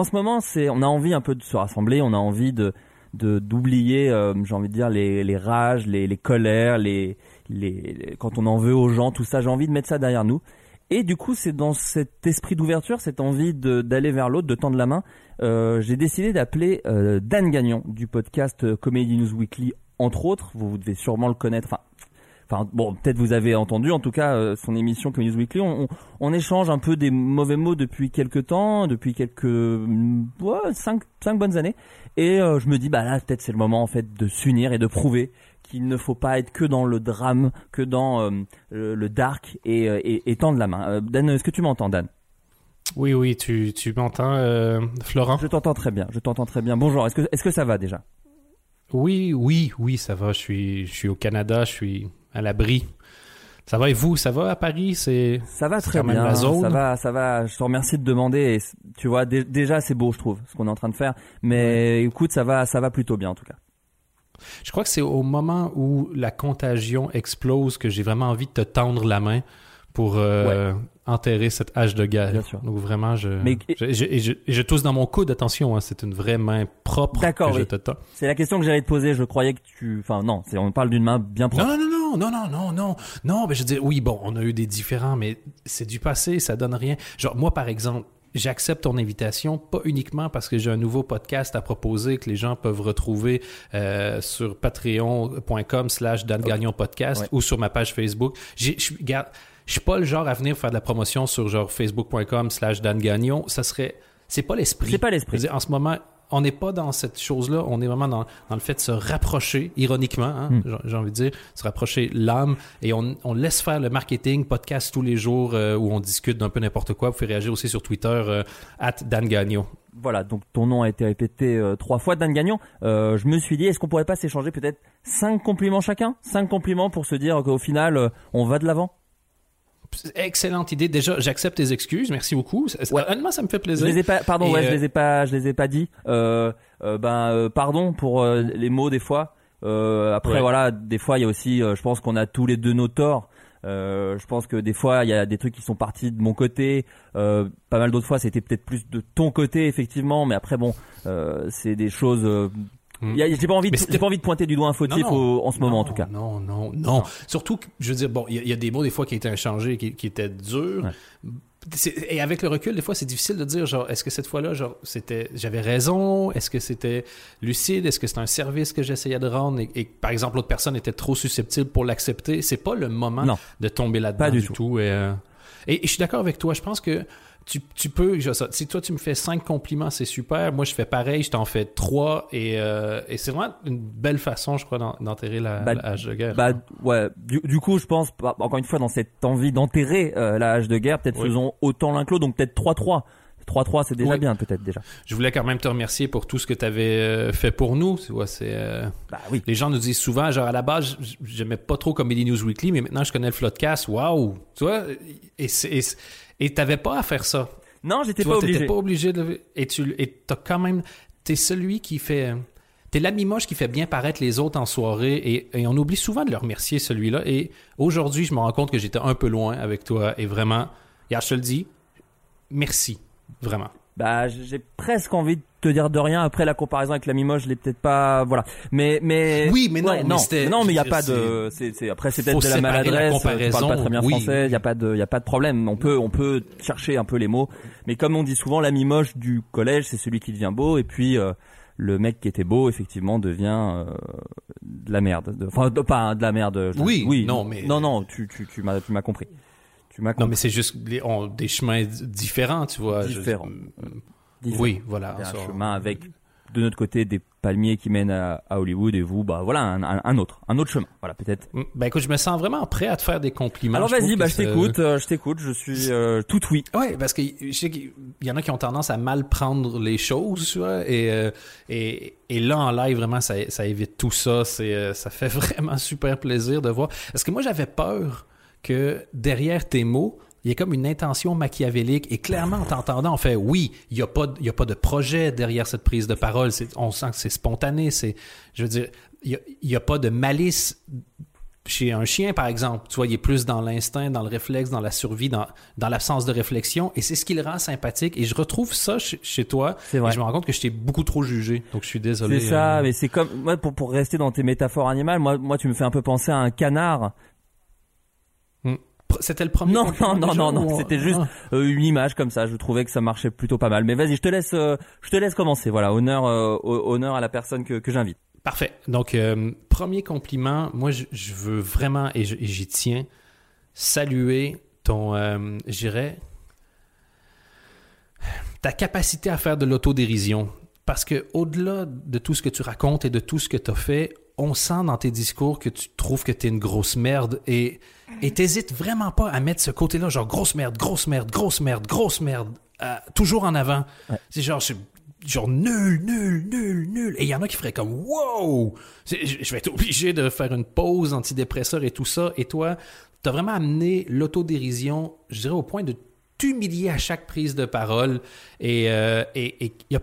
En ce moment, c'est, on a envie un peu de se rassembler, on a envie de, d'oublier, euh, j'ai envie de dire les, les rages, les, les colères, les, les, quand on en veut aux gens, tout ça. J'ai envie de mettre ça derrière nous. Et du coup, c'est dans cet esprit d'ouverture, cette envie d'aller vers l'autre, de tendre la main, euh, j'ai décidé d'appeler euh, Dan Gagnon du podcast Comedy News Weekly, entre autres. Vous, vous devez sûrement le connaître. Enfin bon, peut-être vous avez entendu en tout cas euh, son émission Comedy Weekly. On, on, on échange un peu des mauvais mots depuis quelques temps, depuis quelques mm, ouais, cinq, cinq bonnes années. Et euh, je me dis bah là peut-être c'est le moment en fait de s'unir et de prouver qu'il ne faut pas être que dans le drame, que dans euh, le, le dark et, et, et tendre la main. Dan, est-ce que tu m'entends Dan? Oui, oui, tu, tu m'entends, euh, Florent? Je t'entends très bien, je t'entends très bien. Bonjour, est-ce que, est-ce que ça va déjà? Oui, oui, oui, ça va. Je suis, je suis au Canada, je suis à l'abri. Ça va et vous, ça va à Paris? C'est Ça va très bien, la zone. ça va, ça va. Je te remercie de demander. Et tu vois, dé- déjà c'est beau, je trouve, ce qu'on est en train de faire. Mais écoute, ça va, ça va plutôt bien en tout cas. Je crois que c'est au moment où la contagion explose que j'ai vraiment envie de te tendre la main pour euh, enterrer cette hache de guerre. Bien sûr. Donc vraiment, je, Mais- je, je, je, je tousse dans mon coude, attention, hein, c'est une vraie main propre D'accord, que je oui. te tends. C'est la question que j'allais te poser. Je croyais que tu. Enfin, non, on parle d'une main bien propre. Non, non, non, non, non, non, non, non, mais je dire, oui, bon, on a eu des différents, mais c'est du passé, ça donne rien. Genre, moi, par exemple, j'accepte ton invitation, pas uniquement parce que j'ai un nouveau podcast à proposer que les gens peuvent retrouver euh, sur patreon.com slash Dan Gagnon Podcast Ouais. ou sur ma page Facebook. J'ai- Je regarde, je suis pas le genre à venir faire de la promotion sur genre facebook.com slash Dan Gagnon. Ça serait... C'est pas l'esprit. C'est pas l'esprit. En ce moment, on n'est pas dans cette chose-là. On est vraiment dans, dans le fait de se rapprocher, ironiquement, hein, Hmm. j'ai- envie de dire, se rapprocher l'âme et on, on laisse faire le marketing, podcast tous les jours euh, où on discute d'un peu n'importe quoi. Vous pouvez réagir aussi sur Twitter, euh, at Dan Gagnon. Voilà, donc ton nom a été répété euh, trois fois, Dan Gagnon. Euh, je me suis dit, est-ce qu'on pourrait pas s'échanger peut-être cinq compliments chacun? Cinq compliments pour se dire qu'au final, euh, on va de l'avant? Excellente idée. Déjà, j'accepte tes excuses. Merci beaucoup. Ça- ça- Honnêtement, ça me fait Je plaisir. les ai pas, pardon, Et, ouais, je euh, les ai pas, je les ai pas dit. Euh, euh, ben, euh, pardon pour les mots des fois. Euh, après, Ouais. voilà, des fois, il y a aussi, je pense qu'on a tous les deux nos torts. Euh, je pense que des fois, il y a des trucs qui sont partis de mon côté. Euh, pas mal d'autres fois, c'était peut-être plus de ton côté, effectivement. Mais après, bon, euh, c'est des choses. A- J'ai pas envie, de, j'ai pas envie de pointer du doigt un fautif en ce moment, en tout cas. Non, non, non. Surtout, que, je veux dire, bon, il y, a- il y a des mots des fois qui étaient échangés, qui, qui étaient durs. Et avec le recul, des fois, c'est difficile de dire, genre, est-ce que cette fois-là, genre, c'était, j'avais raison? Est-ce que c'était lucide? Est-ce que c'était un service que j'essayais de rendre? Et, et, par exemple, l'autre personne était trop susceptible pour l'accepter. C'est pas le moment Non. de tomber là-dedans Pas du du, tout. tout. Et, euh, et- et je suis d'accord avec toi. Je pense que tu, tu peux, je- si toi tu me fais cinq compliments, c'est super. Moi, je fais pareil, je t'en fais trois. Et, euh, et c'est vraiment une belle façon, je crois, d'en- d'enterrer la, Bah, la hache de guerre. Bah ouais. Du, du coup, je pense bah, encore une fois dans cette envie d'enterrer euh, la hache de guerre, peut-être Oui. faisons autant l'autre, donc peut-être 3-3. 3-3, c'est déjà Oui. bien, peut-être déjà. Je voulais quand même te remercier pour tout ce que tu avais fait pour nous. Tu vois, c'est. euh, Bah oui. Les gens nous disent souvent, genre à la base, j- j'aimais pas trop Comedy News Weekly, mais maintenant je connais le Floodcast. Waouh! Tu vois, et c'est- et et t'avais pas à faire ça. Non, j'étais pas vois, obligé. pas obligé de. Et tu et t'as quand même. T'es celui qui fait. T'es l'ami moche qui fait bien paraître les autres en soirée et, et on oublie souvent de le remercier celui-là. Et aujourd'hui, je me rends compte que j'étais un peu loin avec toi et vraiment, hier, je te le dis, merci. Vraiment. Bah, j'ai presque envie de te dire de rien. Après la comparaison avec la Mimoche, je l'ai peut-être pas, voilà. Mais, mais. Oui, mais non, Ouais, mais non, non, mais il y a pas de, c'est, c'est, après c'est peut-être de la séparer la maladresse. Tu comparaison, parles pas très bien oui. français. Il y a pas de, il y a pas de problème. On peut, on peut chercher un peu les mots. Mais comme on dit souvent, l'ami moche du collège, c'est celui qui devient beau. Et puis, euh, le mec qui était beau, effectivement, devient euh, de la merde. De- Enfin, de- pas de la merde. je- Oui, oui. non, mais- Non, non, tu, tu, tu m'as, tu m'as compris. Tu m'as Non, mais c'est juste les- on- des chemins différents, tu vois. Je- Différents. Oui, voilà. Un chemin avec de notre côté des palmiers qui mènent à, à Hollywood et vous, bah voilà, un, un- un autre, un autre chemin. Voilà, peut-être. Ben écoute, je me sens vraiment prêt à te faire des compliments. Alors vas-y, bah je t'écoute, euh, je t'écoute, je suis euh, tout oui. Ouais, parce que je sais qu'il y en a qui ont tendance à mal prendre les choses, tu vois, et, euh, et, et là en live vraiment ça, ça évite tout ça, c'est euh, ça fait vraiment super plaisir de voir. Parce que moi j'avais peur que derrière tes mots il y a comme une intention machiavélique et clairement en t'entendant on fait oui il y a pas il y a pas de projet derrière cette prise de parole c'est on sent que c'est spontané c'est je veux dire il y a, pas de malice chez un chien, par exemple, tu vois, il est plus dans l'instinct, dans le réflexe, dans la survie, dans, dans l'absence de réflexion, et c'est ce qui le rend sympathique. Et je retrouve ça chez, chez toi. C'est vrai. Et je me rends compte que je t'ai beaucoup trop jugé, donc je suis désolé. C'est ça, euh, mais c'est comme moi pour pour rester dans tes métaphores animales, moi moi tu me fais un peu penser à un canard. C'était le premier. Non compliment non non non non, c'était juste Ah. euh, une image comme ça. Je trouvais que ça marchait plutôt pas mal. Mais vas-y, je te laisse, euh, je te laisse commencer. Voilà, honneur euh, au- honneur à la personne que que j'invite. Parfait. Donc, euh, premier compliment, moi, je, je veux vraiment, et j'y tiens, saluer ton, euh, je dirais, ta capacité à faire de l'autodérision. Parce que au-delà de tout ce que tu racontes et de tout ce que tu as fait, on sent dans tes discours que tu trouves que tu es une grosse merde et et t'hésites vraiment pas à mettre ce côté-là, genre grosse merde, grosse merde, grosse merde, grosse merde, euh, toujours en avant. C'est genre, genre nul, nul, nul, nul. Et il y en a qui feraient comme wow, je vais être obligé de faire une pause antidépresseur et tout ça. Et toi, t'as vraiment amené l'autodérision, je dirais au point de t'humilier à chaque prise de parole. Et, euh, et, et a-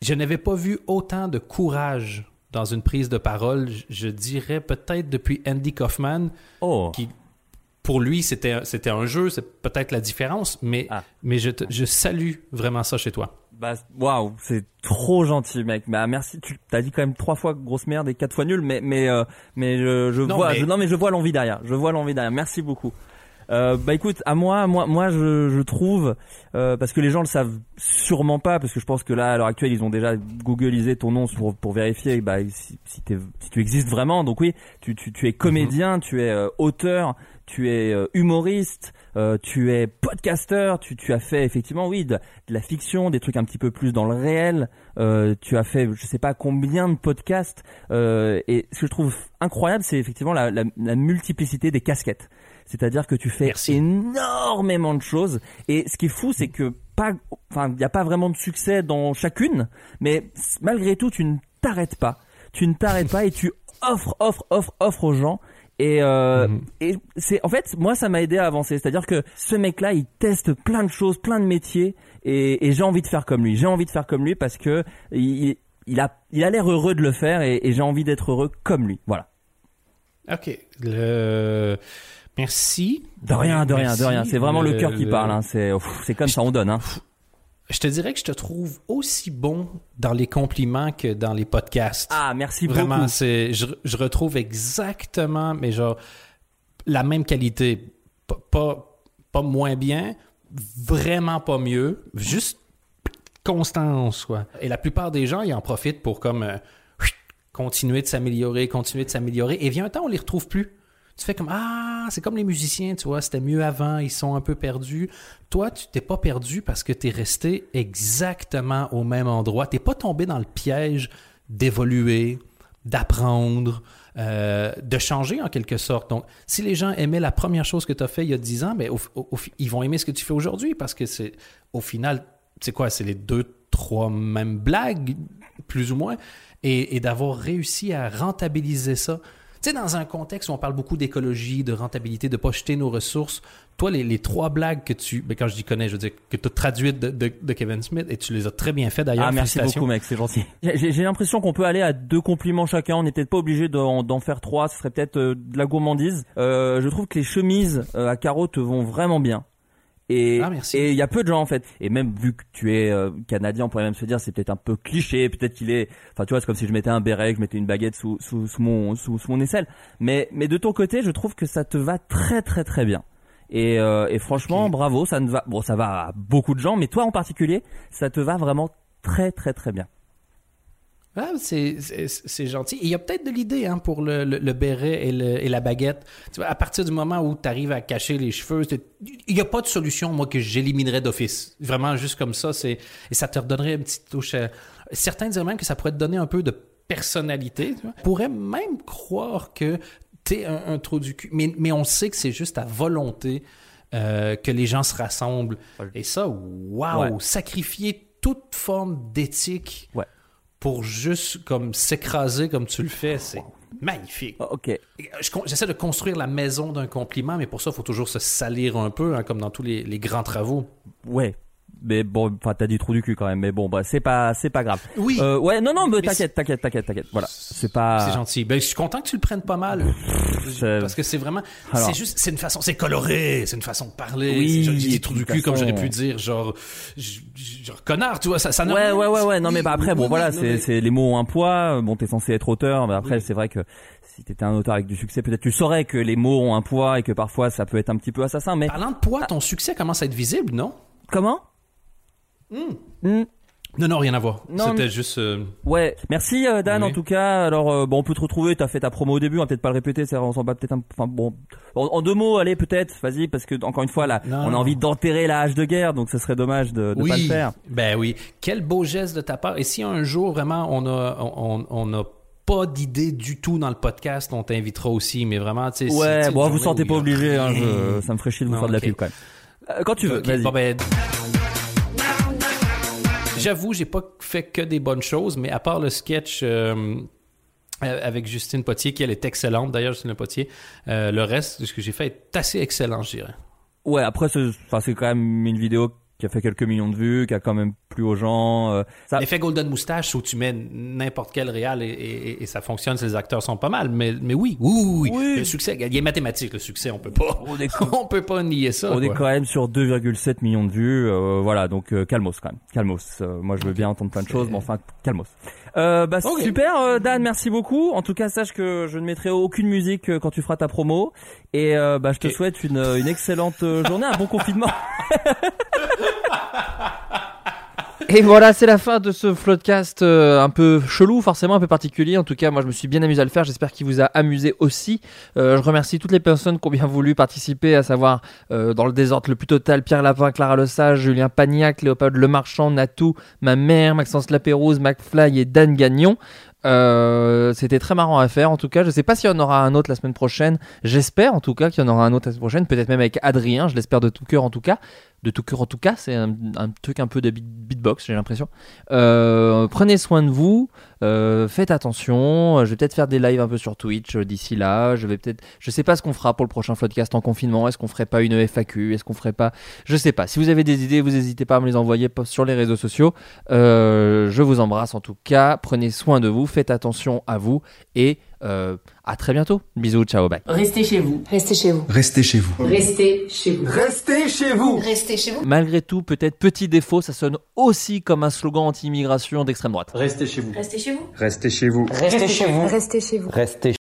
je n'avais pas vu autant de courage dans une prise de parole, je, dirais peut-être depuis Andy Kaufman, Oh. qui pour lui c'était c'était un jeu, c'est peut-être la différence, mais Ah. mais je, te- je salue vraiment ça chez toi. Bah, waouh, c'est trop gentil, mec. Bah, merci. Tu t'as dit quand même trois fois grosse merde et quatre fois nul, mais mais euh, mais je, je Non, vois, mais- je- non mais je vois l'envie derrière. Je vois l'envie derrière. Merci beaucoup. Euh, bah écoute, à moi, moi, moi, je, je trouve euh, parce que les gens le savent sûrement pas, parce que je pense que là, à l'heure actuelle, ils ont déjà googlisé ton nom pour pour vérifier, bah si si, tu existes vraiment. Donc oui, tu tu, tu es comédien, tu es euh, auteur, tu es euh, humoriste, euh, tu es podcasteur, tu, tu as fait effectivement oui de, de la fiction, des trucs un petit peu plus dans le réel. Euh, tu as fait je sais pas combien de podcasts euh, et ce que je trouve incroyable c'est effectivement la, la, la multiplicité des casquettes. C'est-à-dire que tu fais énormément de choses et ce qui est fou c'est que pas enfin il n'y a pas vraiment de succès dans chacune mais malgré tout tu ne t'arrêtes pas. Tu ne t'arrêtes pas et tu offres offres offres offres aux gens et, euh, et c'est en fait moi ça m'a aidé à avancer. C'est-à-dire que ce mec-là il teste plein de choses, plein de métiers et, et j'ai envie de faire comme lui. J'ai envie de faire comme lui parce que il, il a il a l'air heureux de le faire et, et j'ai envie d'être heureux comme lui. Voilà. Ok. Le... Merci. De rien, de rien, de rien. C'est vraiment le cœur qui Le- parle. Hein. C'est c'est comme ça on donne. Hein. Je te dirais que je te trouve aussi bon dans les compliments que dans les podcasts. Ah, merci Vraiment, beaucoup. c'est je, je retrouve exactement, mais genre la même qualité, pas, pas pas moins bien, vraiment pas mieux, juste constance quoi. Et la plupart des gens, ils en profitent pour comme euh, continuer de s'améliorer, continuer de s'améliorer. Et vient un temps, on les retrouve plus. Tu fais comme ah, c'est comme les musiciens, tu vois, c'était mieux avant, ils sont un peu perdus. Toi, tu t'es pas perdu parce que tu es resté exactement au même endroit. T'es pas tombé dans le piège d'évoluer, d'apprendre, euh, de changer en quelque sorte. Donc, si les gens aimaient la première chose que tu as fait il y a 10 ans, ben, au fi- ils vont aimer ce que tu fais aujourd'hui parce que c'est au final, c'est quoi, c'est les deux, trois mêmes blagues, plus ou moins, et d'avoir réussi à rentabiliser ça. Tu sais, dans un contexte où on parle beaucoup d'écologie, de rentabilité, de pas jeter nos ressources, toi, les, les trois blagues que tu, ben, quand je dis connais, je veux dire que tu as traduites de, de- de Kevin Smith, et tu les as très bien fait d'ailleurs. Ah, merci beaucoup, mec, c'est gentil. J'ai l'impression qu'on peut aller à deux compliments chacun. On n'est peut-être pas obligé d'en d'en faire trois. Ce serait peut-être euh, de la gourmandise. Euh, je trouve que les chemises euh, à carreaux te vont vraiment bien. Et Ah, et il y a peu de gens en fait. Et même vu que tu es euh, canadien, on pourrait même se dire c'est peut-être un peu cliché. Peut-être qu'il est. Enfin, tu vois, c'est comme si je mettais un béret, que je mettais une baguette sous sous, sous mon sous, sous mon aisselle. Mais mais de ton côté, je trouve que ça te va très très très bien. Et, euh, et franchement, bravo, ça ne va. Bon, ça va à beaucoup de gens, mais toi en particulier, ça te va vraiment très très très bien. Ah, c'est, gentil. Et il y a peut-être de l'idée hein, pour le, le, le béret et, le- et la baguette. Tu vois, à partir du moment où tu arrives à cacher les cheveux, il n'y a pas de solution, moi, que j'éliminerais d'office. Vraiment, juste comme ça. C'est, et ça te redonnerait une petite touche. euh, Certains diraient même que ça pourrait te donner un peu de personnalité. Tu vois. Pourrait même croire que tu es un, un trou du cul. Mais, mais on sait que c'est juste à volonté euh, que les gens se rassemblent. Et ça, waouh! Ouais. Sacrifier toute forme d'éthique Ouais. Pour juste comme s'écraser comme tu le fais, c'est magnifique. ok. Et, euh, J'essaie de construire la maison d'un compliment, mais pour ça, il faut toujours se salir un peu, hein, comme dans tous les, les grands travaux. Ouais. Mais bon, enfin, t'as dit trou du cul quand même. Mais bon, bah, c'est pas, c'est pas grave. Oui. Euh, ouais, non, non, mais Mais t'inquiète, t'inquiète, t'inquiète, t'inquiète. Voilà. C'est pas. C'est gentil. Ben, je suis content que tu le prennes pas mal. Parce que c'est vraiment. Alors. C'est juste. C'est une façon. C'est coloré. C'est une façon de parler. Oui, J'ai dit trou du cul comme j'aurais pu dire, genre. Genre connard, tu vois. Ça, ça Ouais, ouais, ouais, ouais. Non, mais bah après, bon, voilà, c'est, c'est les mots ont un poids. Bon, t'es censé être auteur, mais après, c'est vrai que si t'étais un auteur avec du succès, peut-être tu saurais que les mots ont un poids et que parfois ça peut être un petit peu assassin. Mais Parlant de poids, ton succès commence à être visible, non? comment? Hmm. Non, non, rien à voir. C'était mais- juste. euh, Ouais, merci euh, Dan Oui. en tout cas. Alors euh, bon, on peut te retrouver. T'as fait ta promo au début, on va peut-être pas le répéter. Ça, on s'en bat peut-être un. Enfin bon, en, en deux mots, allez peut-être. Vas-y, parce que encore une fois là, Non, on a envie d'enterrer la hache de guerre, donc ce serait dommage de, oui. pas le faire. Ben oui. Quel beau geste de ta part. Et si un jour vraiment on a on, on n'a pas d'idée du tout dans le podcast, on t'invitera aussi. Mais vraiment, tu sais. Ouais, bon, vous sentez pas obligé. Hein, je- ça me ferait chier de vous Non, faire de la pub quand même. Quand tu veux, vas-y. bon, ben, J'avoue, j'ai pas fait que des bonnes choses, mais à part le sketch euh, euh, avec Justine Potier, qui elle est excellente, d'ailleurs, Justine Potier, euh, le reste de ce que j'ai fait est assez excellent, je dirais. Ouais, après, c'est enfin, c'est quand même une vidéo qui a fait quelques millions de vues, qui a quand même plu aux gens. euh, ça... L'effet Golden Moustache où tu mets n'importe quel réal et, et- et ça fonctionne les acteurs sont pas mal. Mais, mais oui, oui, oui, oui. Le succès, il est mathématique, le succès, on peut pas. On, peut pas nier ça. On est quand même sur 2,7 millions de vues, euh, voilà, donc euh, calmos quand même, calmos. Euh, moi je veux bien entendre plein de choses, mais enfin calmos. Euh, bah super, euh, Dan, merci beaucoup. En tout cas, sache que je ne mettrai aucune musique euh, quand tu feras ta promo, et euh, bah je te souhaite une, une excellente journée, un bon confinement. Et voilà, c'est la fin de ce floodcast euh, un peu chelou, forcément un peu particulier. En tout cas, moi, je me suis bien amusé à le faire. J'espère qu'il vous a amusé aussi. Euh, je remercie toutes les personnes qui ont bien voulu participer, à savoir euh, dans le désordre le plus total Pierre Lapin, Clara Le Sage, Julien Pagnac, Léopold Lemarchand, Natou, ma mère, Maxence Lapérouse, McFly et Dan Gagnon. Euh, C'était très marrant à faire en tout cas. Je sais pas s'il y en aura un autre la semaine prochaine. J'espère en tout cas qu'il y en aura un autre la semaine prochaine. Peut-être même avec Adrien. Je l'espère de tout cœur en tout cas. De tout cœur en tout cas. C'est un, truc un peu de beat- beatbox, j'ai l'impression. Euh, prenez soin de vous. Euh, faites attention. Je vais peut-être faire des lives un peu sur Twitch euh, d'ici là. Je vais peut-être. Je sais pas ce qu'on fera pour le prochain podcast en confinement. Est-ce qu'on ferait pas une FAQ Est-ce qu'on ferait pas Je sais pas. Si vous avez des idées, vous n'hésitez pas à me les envoyer sur les réseaux sociaux. Euh, je vous embrasse en tout cas. Prenez soin de vous. Faites attention à vous et euh, à très bientôt. Bisous. Ciao. Bye. Restez chez vous. Restez chez vous. Restez chez vous. Restez chez vous. Restez chez vous. Restez chez vous. Malgré tout, peut-être petit défaut, ça sonne aussi comme un slogan anti-immigration d'extrême droite. Restez chez vous. Restez chez vous. Restez chez vous. Restez chez vous. Restez chez vous. Restez